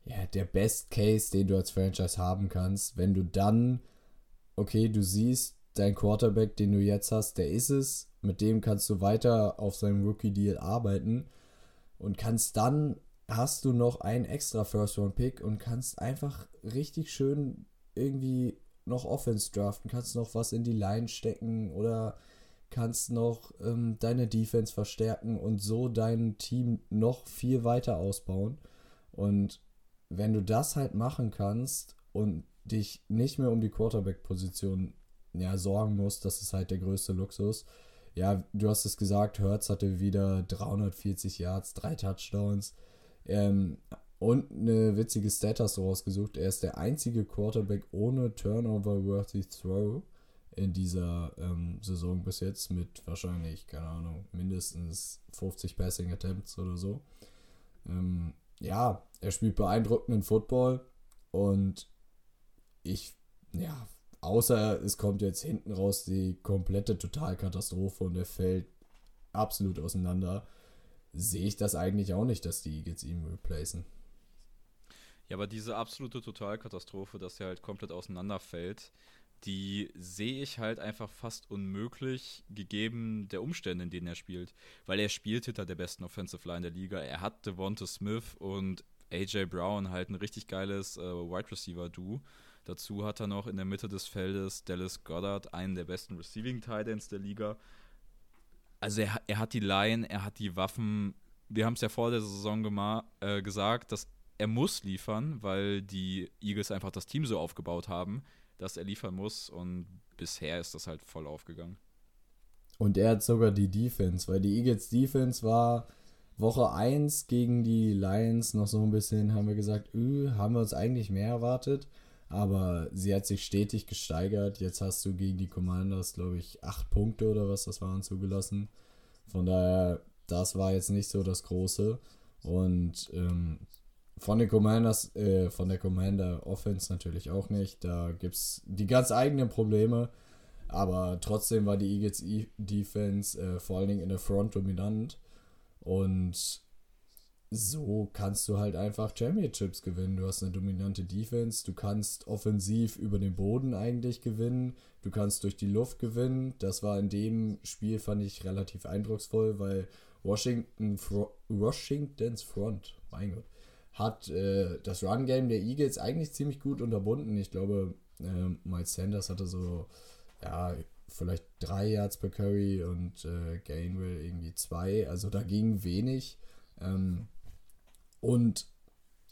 B: ja, der Best Case, den du als Franchise haben kannst, wenn du dann, okay, du siehst, dein Quarterback, den du jetzt hast, der ist es, mit dem kannst du weiter auf seinem Rookie-Deal arbeiten und kannst dann, hast du noch einen extra First-Round-Pick und kannst einfach richtig schön irgendwie noch Offense draften, kannst noch was in die Line stecken oder kannst noch ähm, deine Defense verstärken und so dein Team noch viel weiter ausbauen. Und wenn du das halt machen kannst und dich nicht mehr um die Quarterback-Position ja, sorgen musst, das ist halt der größte Luxus. Ja, du hast es gesagt, Hertz hatte wieder 340 Yards, drei Touchdowns. Ähm, und eine witzige Stat hast du rausgesucht. Er ist der einzige Quarterback ohne Turnover-worthy Throw in dieser ähm, Saison bis jetzt mit wahrscheinlich, keine Ahnung, mindestens 50 Passing Attempts oder so. Ähm, ja, er spielt beeindruckenden Football und ich, ja, außer es kommt jetzt hinten raus die komplette Totalkatastrophe und er fällt absolut auseinander, sehe ich das eigentlich auch nicht, dass die Eagles ihn replacen.
A: Ja, aber diese absolute Totalkatastrophe, dass er halt komplett auseinanderfällt, die sehe ich halt einfach fast unmöglich, gegeben der Umstände, in denen er spielt. Weil er spielt hinter der besten Offensive Line der Liga. Er hat Devonta Smith und AJ Brown halt ein richtig geiles äh, Wide Receiver-Duo. Dazu hat er noch in der Mitte des Feldes Dallas Goddard, einen der besten Receiving Titans der Liga. Also er, er, hat die Line, er hat die Waffen. Wir haben es ja vor der Saison äh, gesagt, dass er muss liefern, weil die Eagles einfach das Team so aufgebaut haben dass er liefern muss und bisher ist das halt voll aufgegangen.
B: Und er hat sogar die Defense, weil die Eagles Defense war Woche 1 gegen die Lions noch so ein bisschen, haben wir gesagt, öh, haben wir uns eigentlich mehr erwartet, aber sie hat sich stetig gesteigert. Jetzt hast du gegen die Commanders, glaube ich, 8 Punkte oder was das waren zugelassen. Von daher, das war jetzt nicht so das Große. Und ähm, von den Commanders, äh, von der Commander Offense natürlich auch nicht. Da gibt es die ganz eigenen Probleme. Aber trotzdem war die Eagles Defense äh, vor allen Dingen in der Front dominant. Und so kannst du halt einfach Championships gewinnen. Du hast eine dominante Defense, du kannst offensiv über den Boden eigentlich gewinnen, du kannst durch die Luft gewinnen. Das war in dem Spiel, fand ich, relativ eindrucksvoll, weil Washington, Washingtons Front, mein Gott, hat äh, das Run-Game der Eagles eigentlich ziemlich gut unterbunden. Ich glaube, äh, Miles Sanders hatte so, ja, vielleicht drei Yards per Curry und äh, Gainwell irgendwie zwei. Also da ging wenig. Ähm, und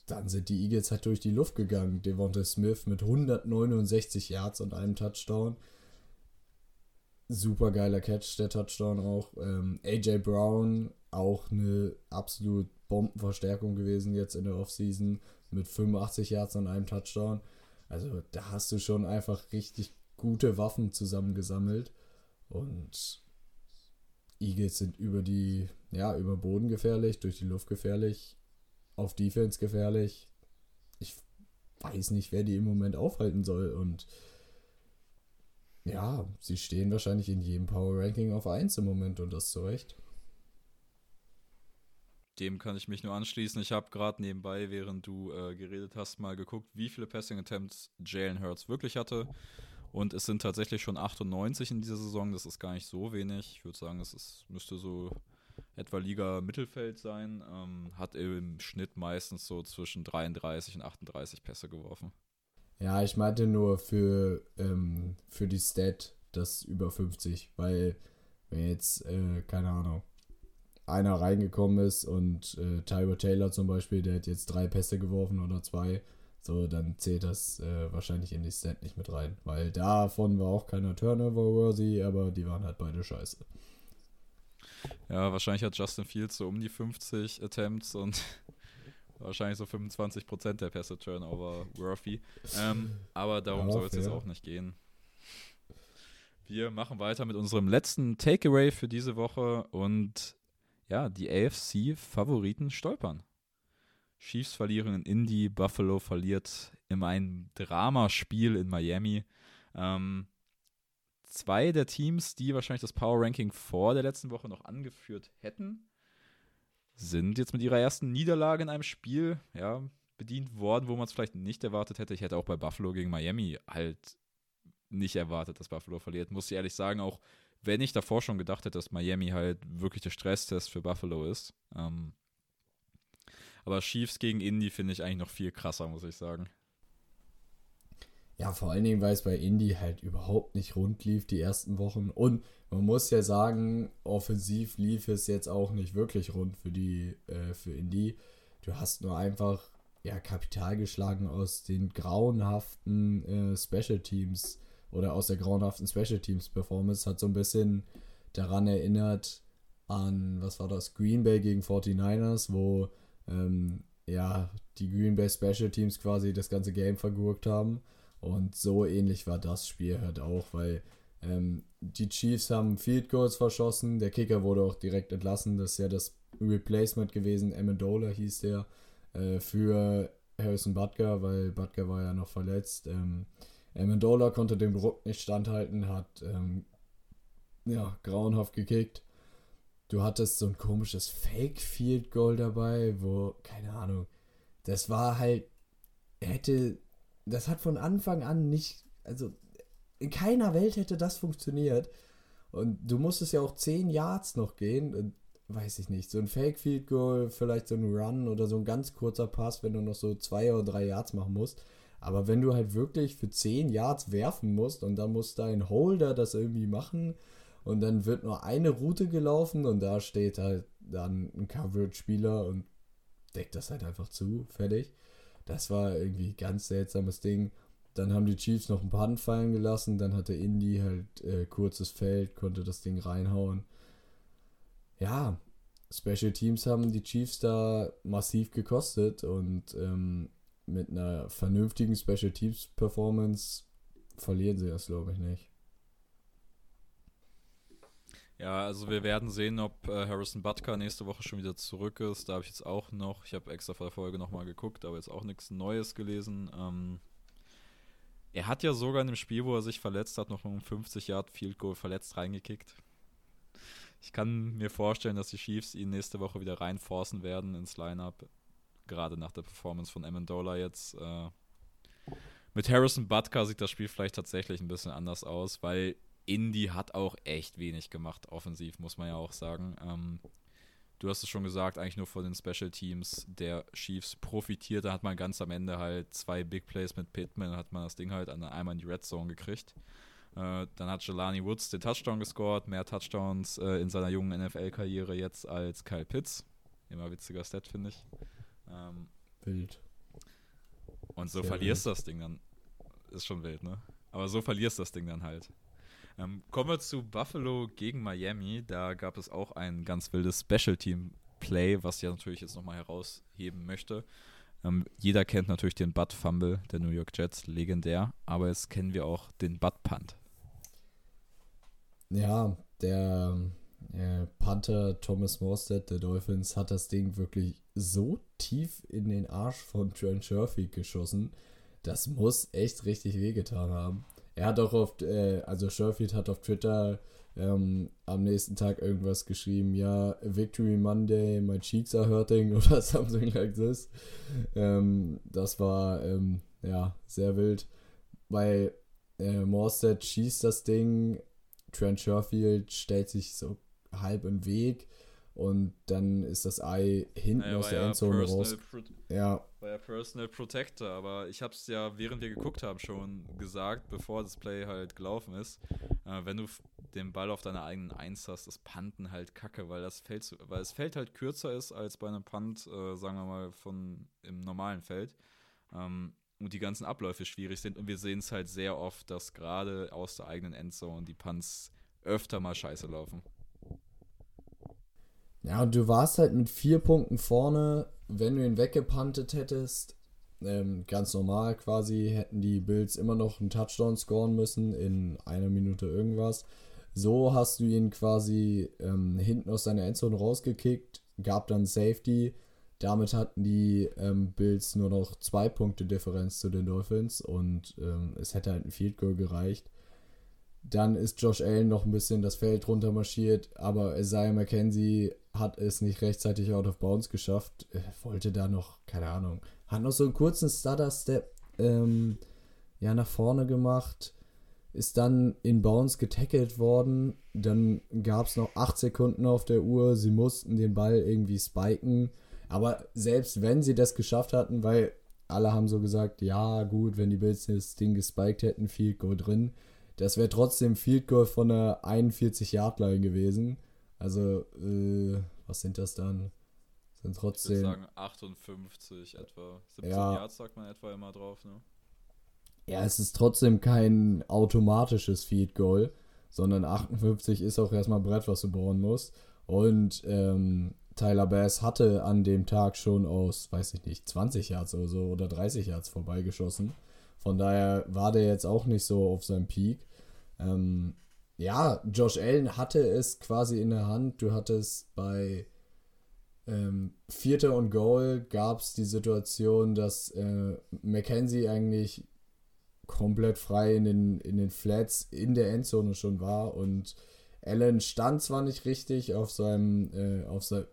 B: dann sind die Eagles halt durch die Luft gegangen. Devonta Smith mit 169 Yards und einem Touchdown. Super geiler Catch, der Touchdown auch. Ähm, AJ Brown, auch eine absolut Bombenverstärkung gewesen jetzt in der Offseason mit 85 Yards und einem Touchdown. Also da hast du schon einfach richtig gute Waffen zusammengesammelt und Eagles sind über die, ja, über Boden gefährlich, durch die Luft gefährlich, auf Defense gefährlich. Ich weiß nicht, wer die im Moment aufhalten soll und ja, sie stehen wahrscheinlich in jedem Power Ranking auf 1 im Moment und das zu Recht.
A: Dem kann ich mich nur anschließen. Ich habe gerade nebenbei, während du äh, geredet hast, mal geguckt, wie viele Passing Attempts Jalen Hurts wirklich hatte. Und es sind tatsächlich schon 98 in dieser Saison. Das ist gar nicht so wenig. Ich würde sagen, es ist, müsste so etwa Liga Mittelfeld sein. Ähm, hat im Schnitt meistens so zwischen 33 und 38 Pässe geworfen.
B: Ja, ich meinte nur für, ähm, für die Stat das über 50, weil wenn jetzt, äh, keine Ahnung, einer reingekommen ist und äh, Tyro Taylor zum Beispiel, der hat jetzt drei Pässe geworfen oder zwei, so, dann zählt das äh, wahrscheinlich in die Stat nicht mit rein. Weil davon war auch keiner Turnover-worthy, aber die waren halt beide scheiße.
A: Ja, wahrscheinlich hat Justin Fields so um die 50 Attempts und wahrscheinlich so 25% der Pässe Turnover-worthy. Ähm, aber darum ja, soll es jetzt auch nicht gehen. Wir machen weiter mit unserem letzten Takeaway für diese Woche und ja, die AFC-Favoriten stolpern. Chiefs verlieren in Indy, Buffalo verliert in einem Dramaspiel in Miami. Ähm, zwei der Teams, die wahrscheinlich das Power Ranking vor der letzten Woche noch angeführt hätten, sind jetzt mit ihrer ersten Niederlage in einem Spiel ja, bedient worden, wo man es vielleicht nicht erwartet hätte. Ich hätte auch bei Buffalo gegen Miami halt nicht erwartet, dass Buffalo verliert. Muss ich ehrlich sagen, auch wenn ich davor schon gedacht hätte, dass Miami halt wirklich der Stresstest für Buffalo ist. Ähm, aber Chiefs gegen Indy finde ich eigentlich noch viel krasser, muss ich sagen.
B: Ja, vor allen Dingen, weil es bei Indy halt überhaupt nicht rund lief die ersten Wochen. Und man muss ja sagen, offensiv lief es jetzt auch nicht wirklich rund für die, äh, für Indy. Du hast nur einfach ja, Kapital geschlagen aus den grauenhaften äh, Special Teams oder aus der grauenhaften Special Teams Performance. Hat so ein bisschen daran erinnert an, was war das, Green Bay gegen 49ers, wo ähm, ja, die Green Bay Special Teams quasi das ganze Game vergurkt haben. Und so ähnlich war das Spiel halt auch, weil ähm, die Chiefs haben Field Goals verschossen. Der Kicker wurde auch direkt entlassen. Das ist ja das Replacement gewesen. Amendola hieß der äh, für Harrison Butker, weil Butker war ja noch verletzt. Ähm, Amendola konnte dem Druck nicht standhalten, hat ähm, ja, grauenhaft gekickt. Du hattest so ein komisches Fake Field Goal dabei, wo, keine Ahnung, das war halt, hätte das hat von Anfang an nicht, also in keiner Welt hätte das funktioniert. Und du musstest ja auch 10 Yards noch gehen. Und, weiß ich nicht, so ein Fake Field Goal, vielleicht so ein Run oder so ein ganz kurzer Pass, wenn du noch so zwei oder drei Yards machen musst. Aber wenn du halt wirklich für 10 Yards werfen musst und dann muss dein Holder das irgendwie machen und dann wird nur eine Route gelaufen und da steht halt dann ein Coverage-Spieler und deckt das halt einfach zu, fertig. Das war irgendwie ein ganz seltsames Ding. Dann haben die Chiefs noch ein Punt fallen gelassen. Dann hatte Indy halt äh, kurzes Feld, konnte das Ding reinhauen. Ja, Special Teams haben die Chiefs da massiv gekostet und ähm, mit einer vernünftigen Special Teams Performance verlieren sie das, glaube ich, nicht.
A: Ja, also wir werden sehen, ob äh, Harrison Butker nächste Woche schon wieder zurück ist. Da habe ich jetzt auch noch, ich habe extra vor der Folge nochmal geguckt, aber jetzt auch nichts Neues gelesen. Ähm, er hat ja sogar in dem Spiel, wo er sich verletzt hat, noch um 50 Yard Field Goal verletzt reingekickt. Ich kann mir vorstellen, dass die Chiefs ihn nächste Woche wieder reinforcen werden ins Lineup. Gerade nach der Performance von Amendola jetzt. Äh, mit Harrison Butker sieht das Spiel vielleicht tatsächlich ein bisschen anders aus, weil Indy hat auch echt wenig gemacht, offensiv, muss man ja auch sagen. Ähm, du hast es schon gesagt, eigentlich nur von den Special Teams der Chiefs profitiert. Da hat man ganz am Ende halt zwei Big Plays mit Pittman, hat man das Ding halt an, einmal in die Red Zone gekriegt. Äh, dann hat Jelani Woods den Touchdown gescored, mehr Touchdowns äh, in seiner jungen NFL-Karriere jetzt als Kyle Pitts. Immer witziger Stat, finde ich. Ähm,
B: wild.
A: Und so Sehr verlierst du das Ding dann. Ist schon wild, ne? Aber so verlierst du das Ding dann halt. Ähm, kommen wir zu Buffalo gegen Miami. Da gab es auch ein ganz wildes Special Team Play, was ich natürlich jetzt nochmal herausheben möchte. Ähm, jeder kennt natürlich den Butt Fumble der New York Jets, legendär, aber jetzt kennen wir auch den Butt Punt.
B: Ja, der äh, Panther Thomas Morstead der Dolphins hat das Ding wirklich so tief in den Arsch von Trent Sherfield geschossen. Das muss echt richtig wehgetan haben. Er hat auch oft, äh, also Sherfield hat auf Twitter ähm, am nächsten Tag irgendwas geschrieben, ja, Victory Monday, my cheeks are hurting oder something like this. Ähm, das war, ähm, ja, sehr wild, weil äh, Morstead schießt das Ding, Trent Sherfield stellt sich so halb im Weg und dann ist das Ei hinten naja, aus der ja Endzone raus.
A: ja. War ja Personal Protector, aber ich habe es ja, während wir geguckt haben, schon gesagt, bevor das Play halt gelaufen ist. Äh, wenn du den Ball auf deiner eigenen Eins hast, ist Panten halt kacke, weil das Feld, weil das Feld halt kürzer ist als bei einem Punt, äh, sagen wir mal, von im normalen Feld. Ähm, und die ganzen Abläufe schwierig sind. Und wir sehen es halt sehr oft, dass gerade aus der eigenen Endzone die Punts öfter mal scheiße laufen.
B: Ja, und du warst halt mit vier Punkten vorne, wenn du ihn weggepantet hättest. Ähm, ganz normal quasi hätten die Bills immer noch einen Touchdown scoren müssen in einer Minute irgendwas. So hast du ihn quasi ähm, hinten aus seiner Endzone rausgekickt, gab dann Safety. damit hatten die ähm, Bills nur noch zwei Punkte Differenz zu den Dolphins und ähm, es hätte halt ein Field Goal gereicht. Dann ist Josh Allen noch ein bisschen das Feld runter marschiert, aber Isaiah McKenzie hat es nicht rechtzeitig out of bounds geschafft. Er wollte da noch, keine Ahnung, hat noch so einen kurzen Stutter-Step ähm, ja, nach vorne gemacht, ist dann in Bounds getackelt worden. Dann gab es noch 8 Sekunden auf der Uhr. Sie mussten den Ball irgendwie spiken. Aber selbst wenn sie das geschafft hatten, weil alle haben so gesagt, ja gut, wenn die Bills das Ding gespiked hätten, Field Goal drin. Das wäre trotzdem Field Goal von der 41-Yard-Line gewesen. Also, äh, was sind das dann? Sind trotzdem. Ich
A: würde sagen 58 etwa. 17 ja. Yards sagt man etwa immer drauf, ne?
B: Ja, es ist trotzdem kein automatisches Field Goal, sondern 58 ist auch erstmal Brett, was du bohren musst. Und ähm, Tyler Bass hatte an dem Tag schon aus, weiß ich nicht, 20 Yards oder so oder 30 Yards vorbeigeschossen. Von daher war der jetzt auch nicht so auf seinem Peak. Ähm, ja, Josh Allen hatte es quasi in der Hand. Du hattest bei ähm, Vierter und Goal gab es die Situation, dass äh, McKenzie eigentlich komplett frei in den, in den Flats in der Endzone schon war und Allen stand zwar nicht richtig auf seinem, äh, auf sein,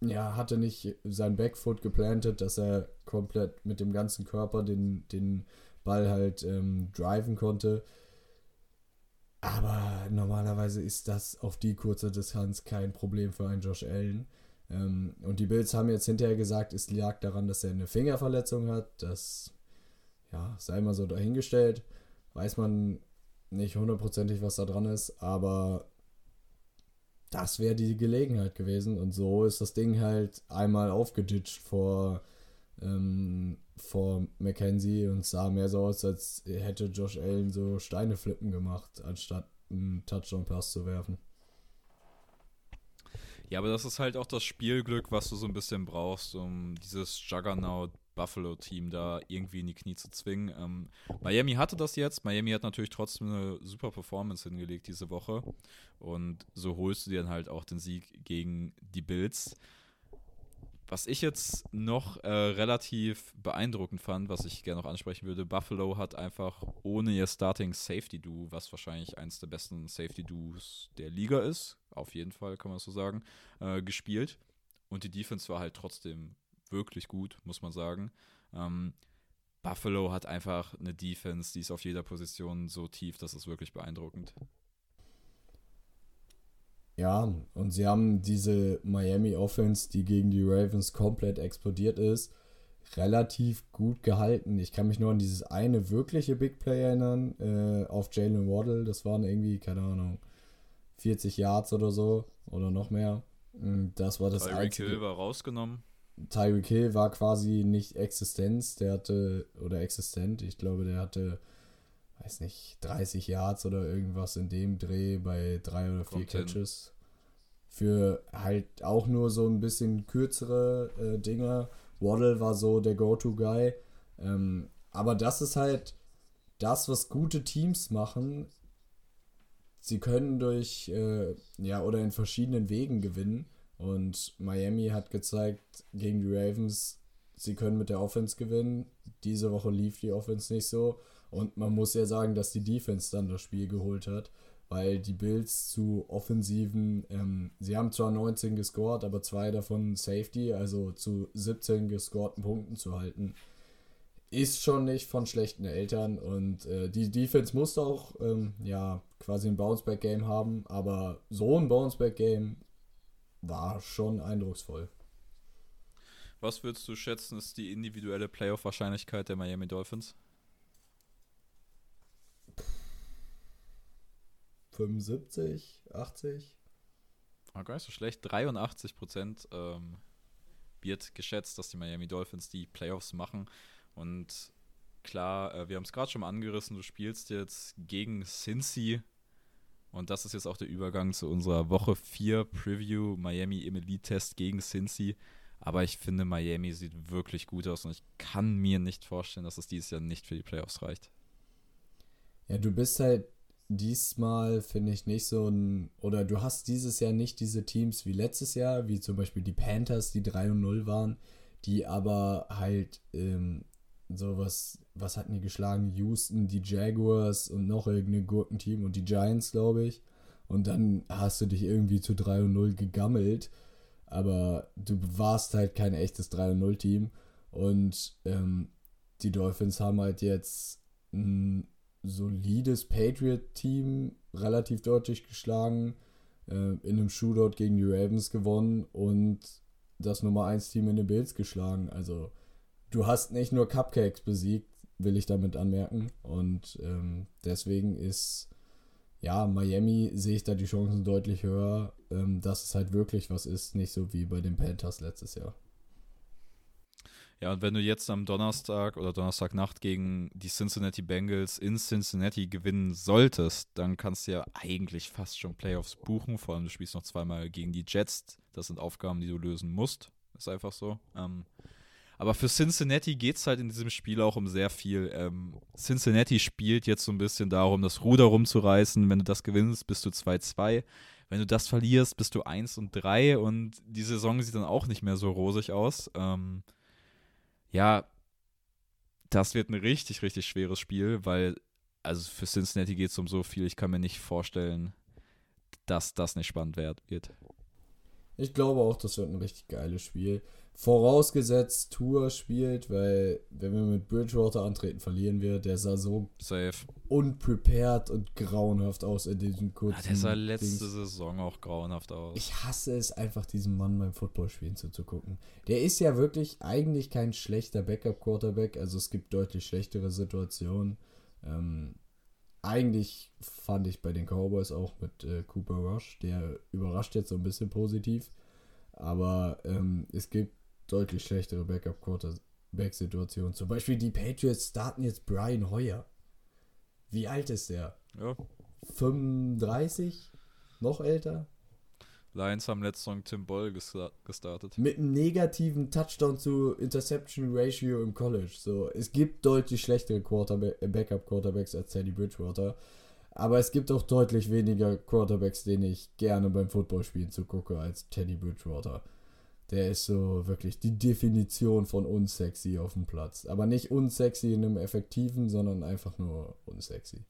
B: ja, hatte nicht sein Backfoot geplantet, dass er komplett mit dem ganzen Körper den, den Ball halt ähm, driven konnte. Aber normalerweise ist das auf die kurze Distanz kein Problem für einen Josh Allen. Ähm, und die Bills haben jetzt hinterher gesagt, es lag daran, dass er eine Fingerverletzung hat. Das ja, sei mal so dahingestellt. Weiß man nicht hundertprozentig, was da dran ist, aber das wäre die Gelegenheit gewesen. Und so ist das Ding halt einmal aufgeditscht vor, ähm, vor Mackenzie und sah mehr so aus, als hätte Josh Allen so Steine flippen gemacht, anstatt einen Touchdown-Pass zu werfen.
A: Ja, aber das ist halt auch das Spielglück, was du so ein bisschen brauchst, um dieses Juggernaut Buffalo-Team da irgendwie in die Knie zu zwingen. Ähm, Miami hatte das jetzt. Miami hat natürlich trotzdem eine super Performance hingelegt diese Woche. Und so holst du dir dann halt auch den Sieg gegen die Bills. Was ich jetzt noch äh, relativ beeindruckend fand, was ich gerne noch ansprechen würde, Buffalo hat einfach ohne ihr Starting Safety Duo, was wahrscheinlich eins der besten Safety Duos der Liga ist, auf jeden Fall kann man so sagen, äh, gespielt. Und die Defense war halt trotzdem wirklich gut, muss man sagen. Ähm, Buffalo hat einfach eine Defense, die ist auf jeder Position so tief, das ist wirklich beeindruckend.
B: Ja, und sie haben diese Miami Offense, die gegen die Ravens komplett explodiert ist, relativ gut gehalten. Ich kann mich nur an dieses eine wirkliche Big Play erinnern, äh, auf Jalen Waddle. Das waren irgendwie, keine Ahnung, 40 Yards oder so oder noch mehr. Das war das
A: Tyreek einzige. Hill war rausgenommen.
B: Tyreek Hill war quasi nicht Existenz, der hatte, oder existent, ich glaube, der hatte, weiß nicht, 30 Yards oder irgendwas in dem Dreh bei drei oder vier Kommt Catches. Für halt auch nur so ein bisschen kürzere äh, Dinger. Waddle war so der Go-To-Guy. Ähm, aber das ist halt das, was gute Teams machen. Sie können durch, äh, ja, oder in verschiedenen Wegen gewinnen. Und Miami hat gezeigt gegen die Ravens, sie können mit der Offense gewinnen. Diese Woche lief die Offense nicht so. Und man muss ja sagen, dass die Defense dann das Spiel geholt hat, weil die Bills zu offensiven, ähm, sie haben zwar 19 gescored, aber zwei davon Safety, also zu 17 gescorten Punkten zu halten, ist schon nicht von schlechten Eltern. Und äh, die Defense musste auch, ähm, ja, quasi ein Bounceback-Game haben, aber so ein Bounceback-Game war schon eindrucksvoll.
A: Was würdest du schätzen, ist die individuelle Playoff-Wahrscheinlichkeit der Miami Dolphins?
B: 75, 80?
A: War gar nicht so schlecht. 83 Prozent ähm, wird geschätzt, dass die Miami Dolphins die Playoffs machen. Und klar, äh, wir haben es gerade schon mal angerissen, du spielst jetzt gegen Cincy und das ist jetzt auch der Übergang zu unserer Woche 4 Preview Miami im Elite-Test gegen Cincy. Aber ich finde, Miami sieht wirklich gut aus und ich kann mir nicht vorstellen, dass es dieses Jahr nicht für die Playoffs reicht.
B: Ja, du bist halt diesmal finde ich nicht so ein, oder du hast dieses Jahr nicht diese Teams wie letztes Jahr, wie zum Beispiel die Panthers, die 3 und 0 waren, die aber halt ähm, sowas, was hatten die geschlagen? Houston, die Jaguars und noch irgendein Gurkenteam und die Giants, glaube ich. Und dann hast du dich irgendwie zu 3 und 0 gegammelt, aber du warst halt kein echtes 3 und 0 Team. Und ähm, die Dolphins haben halt jetzt ein solides Patriot-Team relativ deutlich geschlagen, äh, in einem Shootout gegen die Ravens gewonnen und das Nummer 1 Team in den Bills geschlagen. Also du hast nicht nur Cupcakes besiegt, will ich damit anmerken. Und ähm, deswegen ist, ja, Miami sehe ich da die Chancen deutlich höher, ähm, dass es halt wirklich was ist, nicht so wie bei den Panthers letztes Jahr.
A: Ja, und wenn du jetzt am Donnerstag oder Donnerstagnacht gegen die Cincinnati Bengals in Cincinnati gewinnen solltest, dann kannst du ja eigentlich fast schon Playoffs buchen. Vor allem, du spielst noch zweimal gegen die Jets. Das sind Aufgaben, die du lösen musst. Ist einfach so. Ähm, aber für Cincinnati geht es halt in diesem Spiel auch um sehr viel. Ähm, Cincinnati spielt jetzt so ein bisschen darum, das Ruder rumzureißen. Wenn du das gewinnst, bist du 2-2. Wenn du das verlierst, bist du 1 und 3 und die Saison sieht dann auch nicht mehr so rosig aus. Ähm, ja, das wird ein richtig, richtig schweres Spiel, weil, also für Cincinnati geht es um so viel, ich kann mir nicht vorstellen, dass das nicht spannend wird.
B: Ich glaube auch, das wird ein richtig geiles Spiel. Vorausgesetzt, Tour spielt, weil wenn wir mit Bridgewater antreten, verlieren wir. Der sah so
A: Safe.
B: unprepared und grauenhaft aus in diesem kurzen.
A: Ja, der sah letzte Dings. Saison auch grauenhaft aus.
B: Ich hasse es einfach, diesem Mann beim Footballspielen zuzugucken. Der ist ja wirklich eigentlich kein schlechter Backup-Quarterback. Also es gibt deutlich schlechtere Situationen. Ähm, eigentlich fand ich bei den Cowboys auch mit äh, Cooper Rush, der überrascht jetzt so ein bisschen positiv. Aber ähm, es gibt deutlich schlechtere Backup-Quarterback-Situationen. Zum Beispiel die Patriots starten jetzt Brian Hoyer. Wie alt ist der?
A: Ja.
B: 35? Noch älter?
A: Lions haben letztes Song Tim Boll gestartet.
B: Mit einem negativen Touchdown zu Interception Ratio im College. So, es gibt deutlich schlechtere Quarterback äh, Backup Quarterbacks als Teddy Bridgewater. Aber es gibt auch deutlich weniger Quarterbacks, denen ich gerne beim Footballspielen zugucke, als Teddy Bridgewater. Der ist so wirklich die Definition von unsexy auf dem Platz. Aber nicht unsexy in einem effektiven, sondern einfach nur unsexy.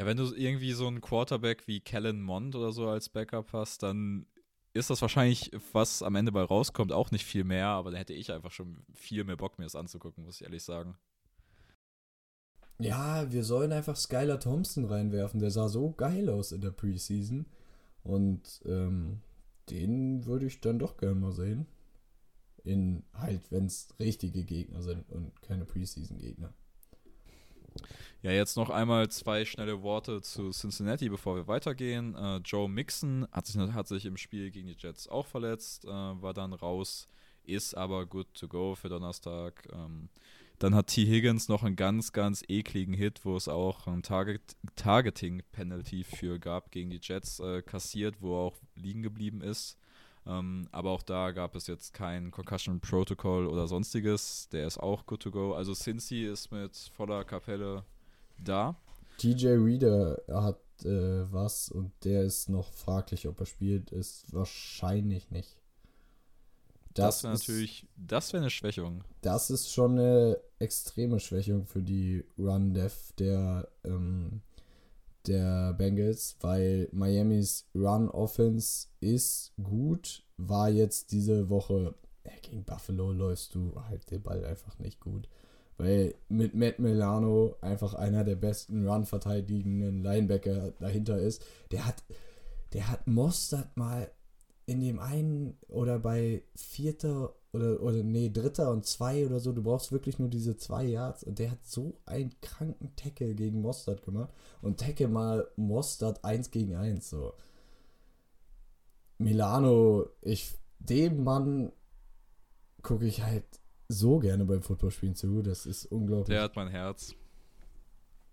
A: Ja, wenn du irgendwie so einen Quarterback wie Kellen Mond oder so als Backup hast, dann ist das wahrscheinlich, was am Ende bei rauskommt, auch nicht viel mehr, aber dann hätte ich einfach schon viel mehr Bock, mir das anzugucken, muss ich ehrlich sagen.
B: Ja, wir sollen einfach Skylar Thompson reinwerfen. Der sah so geil aus in der Preseason. Und ähm, den würde ich dann doch gerne mal sehen. In halt, wenn es richtige Gegner sind und keine Preseason-Gegner.
A: Ja, jetzt noch einmal zwei schnelle Worte zu Cincinnati, bevor wir weitergehen. Äh, Joe Mixon hat sich, hat sich im Spiel gegen die Jets auch verletzt, äh, war dann raus, ist aber good to go für Donnerstag. Ähm, dann hat T. Higgins noch einen ganz, ganz ekligen Hit, wo es auch ein Target Targeting-Penalty für gab gegen die Jets äh, kassiert, wo er auch liegen geblieben ist. Ähm, aber auch da gab es jetzt kein Concussion Protocol oder sonstiges. Der ist auch good to go. Also Cincy ist mit voller Kapelle da.
B: TJ Reader hat äh, was und der ist noch fraglich, ob er spielt. Ist wahrscheinlich nicht.
A: Das, das wäre natürlich, das wäre eine Schwächung.
B: Das ist schon eine extreme Schwächung für die Run-Def der, ähm, der Bengals, weil Miamis Run-Offense ist gut, war jetzt diese Woche, gegen Buffalo läufst du halt den Ball einfach nicht gut. Weil mit Matt Milano einfach einer der besten Run-verteidigenden Linebacker dahinter ist. Der hat, der hat Mostert mal in dem einen oder bei vierter oder, oder nee, dritter und zwei oder so, du brauchst wirklich nur diese zwei Yards und der hat so einen kranken Tackle gegen Mostert gemacht und tackle mal Mostert eins gegen eins so. Milano, ich, dem Mann gucke ich halt so gerne beim Footballspielen zu, das ist unglaublich.
A: Der hat mein Herz.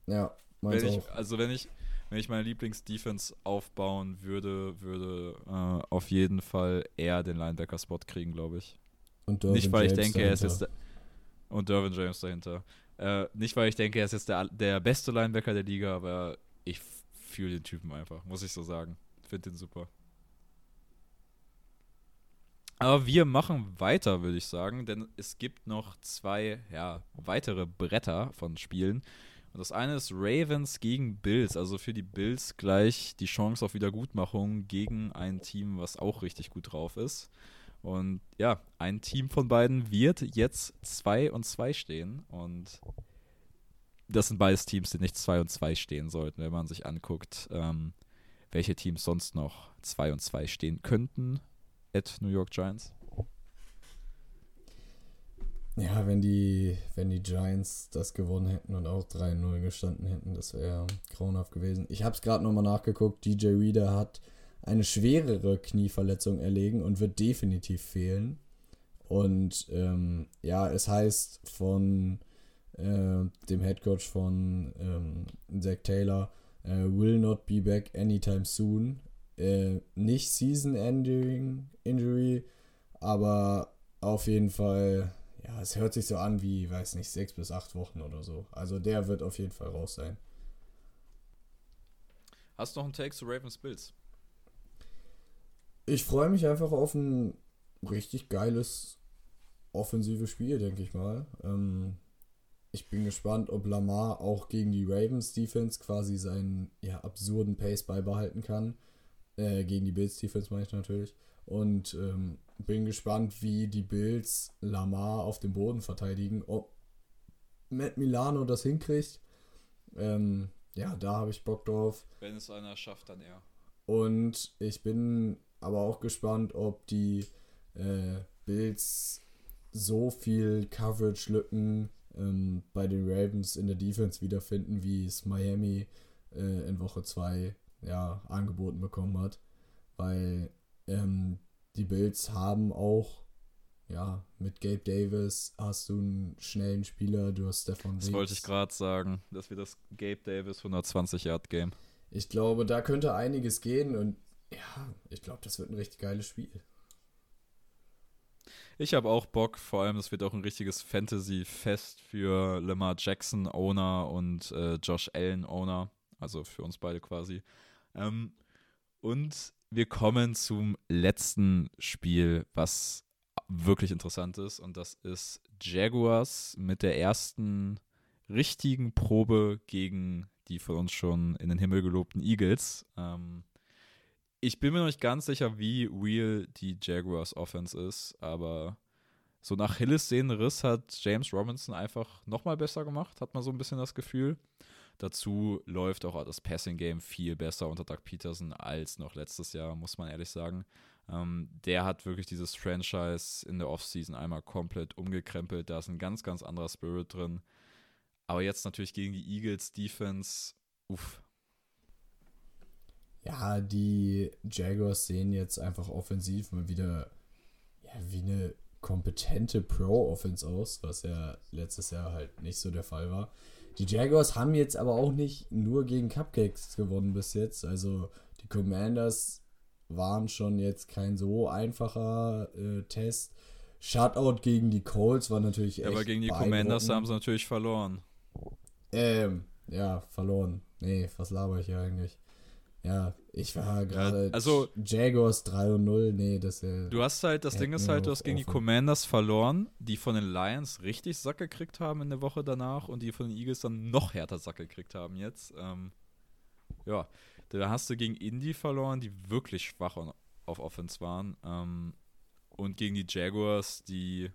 B: Ja,
A: meins wenn ich, auch. Also wenn ich, wenn ich meine Lieblings-Defense aufbauen würde, würde äh, auf jeden Fall eher den Linebacker-Spot kriegen, glaube ich. Und Nicht, weil James ich denke, dahinter. er ist jetzt. Der, und Dervin James dahinter. Äh, nicht, weil ich denke, er ist jetzt der, der beste Linebacker der Liga, aber ich fühle den Typen einfach, muss ich so sagen. Finde den super. Aber wir machen weiter, würde ich sagen, denn es gibt noch zwei ja, weitere Bretter von Spielen. Und das eine ist Ravens gegen Bills. Also für die Bills gleich die Chance auf Wiedergutmachung gegen ein Team, was auch richtig gut drauf ist. Und ja, ein Team von beiden wird jetzt 2 und 2 stehen. Und das sind beides Teams, die nicht 2 und 2 stehen sollten, wenn man sich anguckt, ähm, welche Teams sonst noch 2 und 2 stehen könnten at New York Giants.
B: Ja, wenn die, wenn die Giants das gewonnen hätten und auch 3-0 gestanden hätten, das wäre grauenhaft gewesen. Ich habe es gerade nochmal nachgeguckt. DJ Reader hat eine schwerere Knieverletzung erlegen und wird definitiv fehlen. Und ähm, ja, es heißt von äh, dem Headcoach von ähm, Zach Taylor, äh, will not be back anytime soon. Äh, nicht season-ending Injury, aber auf jeden Fall ja, es hört sich so an wie, weiß nicht, sechs bis acht Wochen oder so. Also der wird auf jeden Fall raus sein.
A: Hast du noch einen Take zu Ravens Bills?
B: Ich freue mich einfach auf ein richtig geiles offensives Spiel, denke ich mal. Ähm, ich bin gespannt, ob Lamar auch gegen die Ravens Defense quasi seinen ja, absurden Pace beibehalten kann. Äh, gegen die Bills Defense meine ich natürlich. Und ähm, bin gespannt, wie die Bills Lamar auf dem Boden verteidigen. Ob Matt Milano das hinkriegt. Ähm, ja, da habe ich Bock drauf.
A: Wenn es einer schafft, dann er.
B: Und ich bin aber auch gespannt, ob die äh, Bills so viel Coverage-Lücken ähm, bei den Ravens in der Defense wiederfinden, wie es Miami äh, in Woche 2 ja, angeboten bekommen hat. Weil ähm, die Bills haben auch, ja, mit Gabe Davis hast du einen schnellen Spieler, du hast Stefan
A: Das wollte ich gerade sagen, dass wir das Gabe Davis 120 Yard Game.
B: Ich glaube, da könnte einiges gehen und ja, ich glaube, das wird ein richtig geiles Spiel.
A: Ich habe auch Bock, vor allem, es wird auch ein richtiges Fantasy-Fest für Lamar Jackson Owner und äh, Josh Allen Owner, also für uns beide quasi. Ähm, und wir kommen zum letzten Spiel, was wirklich interessant ist. Und das ist Jaguars mit der ersten richtigen Probe gegen die von uns schon in den Himmel gelobten Eagles. Ähm, ich bin mir noch nicht ganz sicher, wie real die Jaguars Offense ist, aber so nach Hilles Riss hat James Robinson einfach nochmal besser gemacht, hat man so ein bisschen das Gefühl. Dazu läuft auch das Passing-Game viel besser unter Doug Peterson als noch letztes Jahr, muss man ehrlich sagen. Ähm, der hat wirklich dieses Franchise in der Offseason einmal komplett umgekrempelt. Da ist ein ganz, ganz anderer Spirit drin. Aber jetzt natürlich gegen die Eagles Defense, uff.
B: Ja, die Jaguars sehen jetzt einfach offensiv mal wieder ja, wie eine kompetente Pro-Offense aus, was ja letztes Jahr halt nicht so der Fall war. Die Jaguars haben jetzt aber auch nicht nur gegen Cupcakes gewonnen bis jetzt. Also die Commanders waren schon jetzt kein so einfacher äh, Test. Shutout gegen die Colts war natürlich
A: echt. Ja, aber gegen die Commanders haben sie natürlich verloren.
B: Ähm, ja, verloren. Nee, was laber ich hier eigentlich? Ja, ich war gerade. Ja,
A: also.
B: Jaguars 3 und 0, nee, das äh,
A: Du hast halt, das Ding ist halt, du hast gegen offen. die Commanders verloren, die von den Lions richtig Sack gekriegt haben in der Woche danach und die von den Eagles dann noch härter Sack gekriegt haben jetzt. Ähm, ja, da hast du gegen Indy verloren, die wirklich schwach auf Offense waren. Ähm, und gegen die Jaguars, die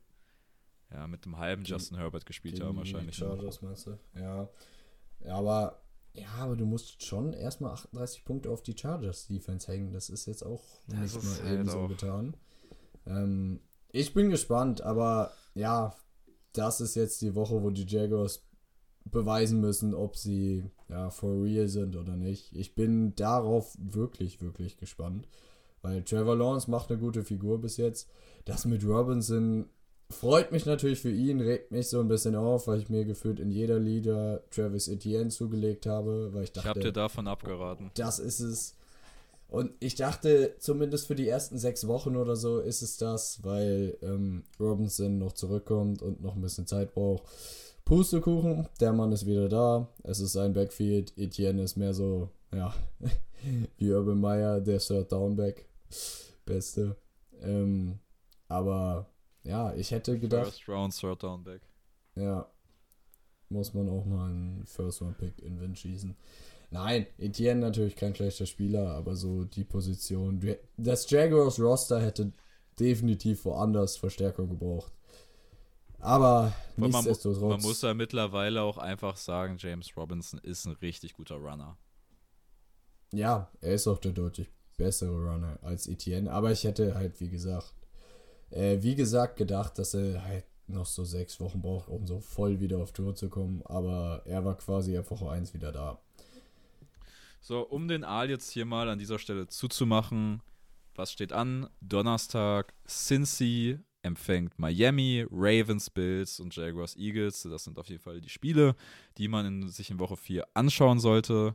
A: ja mit dem halben Justin Herbert gespielt haben, wahrscheinlich.
B: Die Chargers, meinst du? Ja. Ja, aber ja, aber du musst schon erstmal 38 Punkte auf die Chargers Defense hängen. Das ist jetzt auch das nicht mal halt eben so getan. Ähm, ich bin gespannt, aber ja, das ist jetzt die Woche, wo die Jaguars beweisen müssen, ob sie ja for real sind oder nicht. Ich bin darauf wirklich, wirklich gespannt. Weil Trevor Lawrence macht eine gute Figur bis jetzt. Das mit Robinson Freut mich natürlich für ihn, regt mich so ein bisschen auf, weil ich mir gefühlt in jeder Liga Travis Etienne zugelegt habe, weil ich dachte.
A: Ich habe dir davon abgeraten.
B: Das ist es. Und ich dachte, zumindest für die ersten sechs Wochen oder so ist es das, weil ähm, Robinson noch zurückkommt und noch ein bisschen Zeit braucht. Pustekuchen, der Mann ist wieder da. Es ist ein Backfield. Etienne ist mehr so, ja, wie Urban Meyer, der Third Downback. Beste. Ähm, aber ja, ich hätte gedacht.
A: First Round, Third Downback.
B: Ja. Muss man auch mal einen First Round Pick in Wind schießen. Nein, Etienne natürlich kein schlechter Spieler, aber so die Position. Das Jaguars Roster hätte definitiv woanders Verstärkung gebraucht. Aber
A: man, nichtsdestotrotz. Man muss ja mittlerweile auch einfach sagen, James Robinson ist ein richtig guter Runner.
B: Ja, er ist auch der deutlich bessere Runner als Etienne. Aber ich hätte halt, wie gesagt, äh, wie gesagt, gedacht, dass er halt noch so sechs Wochen braucht, um so voll wieder auf Tour zu kommen. Aber er war quasi ab Woche 1 wieder da.
A: So, um den Aal jetzt hier mal an dieser Stelle zuzumachen, was steht an? Donnerstag, Cincy empfängt Miami, Ravens, Bills und Jaguars, Eagles. Das sind auf jeden Fall die Spiele, die man in, sich in Woche 4 anschauen sollte.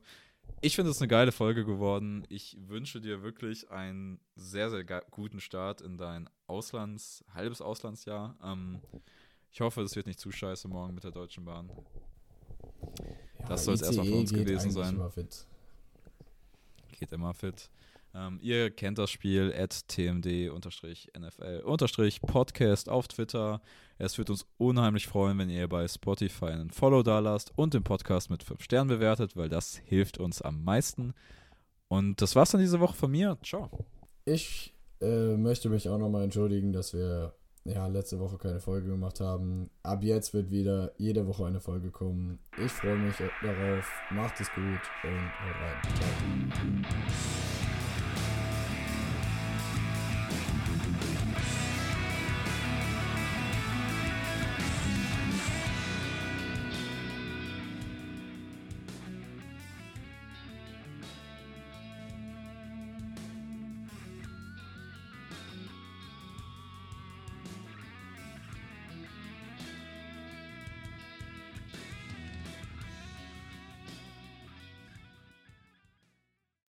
A: Ich finde es eine geile Folge geworden. Ich wünsche dir wirklich einen sehr, sehr guten Start in dein Auslands-, halbes Auslandsjahr. Ähm, ich hoffe, es wird nicht zu scheiße morgen mit der Deutschen Bahn. Ja, das soll es erstmal für uns gewesen sein. Immer geht immer fit. Ähm, ihr kennt das Spiel at tmd-nfl-podcast auf Twitter. Es würde uns unheimlich freuen, wenn ihr bei Spotify einen Follow da lasst und den Podcast mit 5 Sternen bewertet, weil das hilft uns am meisten. Und das war's dann diese Woche von mir. Ciao.
B: Ich äh, möchte mich auch nochmal entschuldigen, dass wir ja, letzte Woche keine Folge gemacht haben. Ab jetzt wird wieder jede Woche eine Folge kommen. Ich freue mich darauf. Macht es gut und haut rein. Ciao.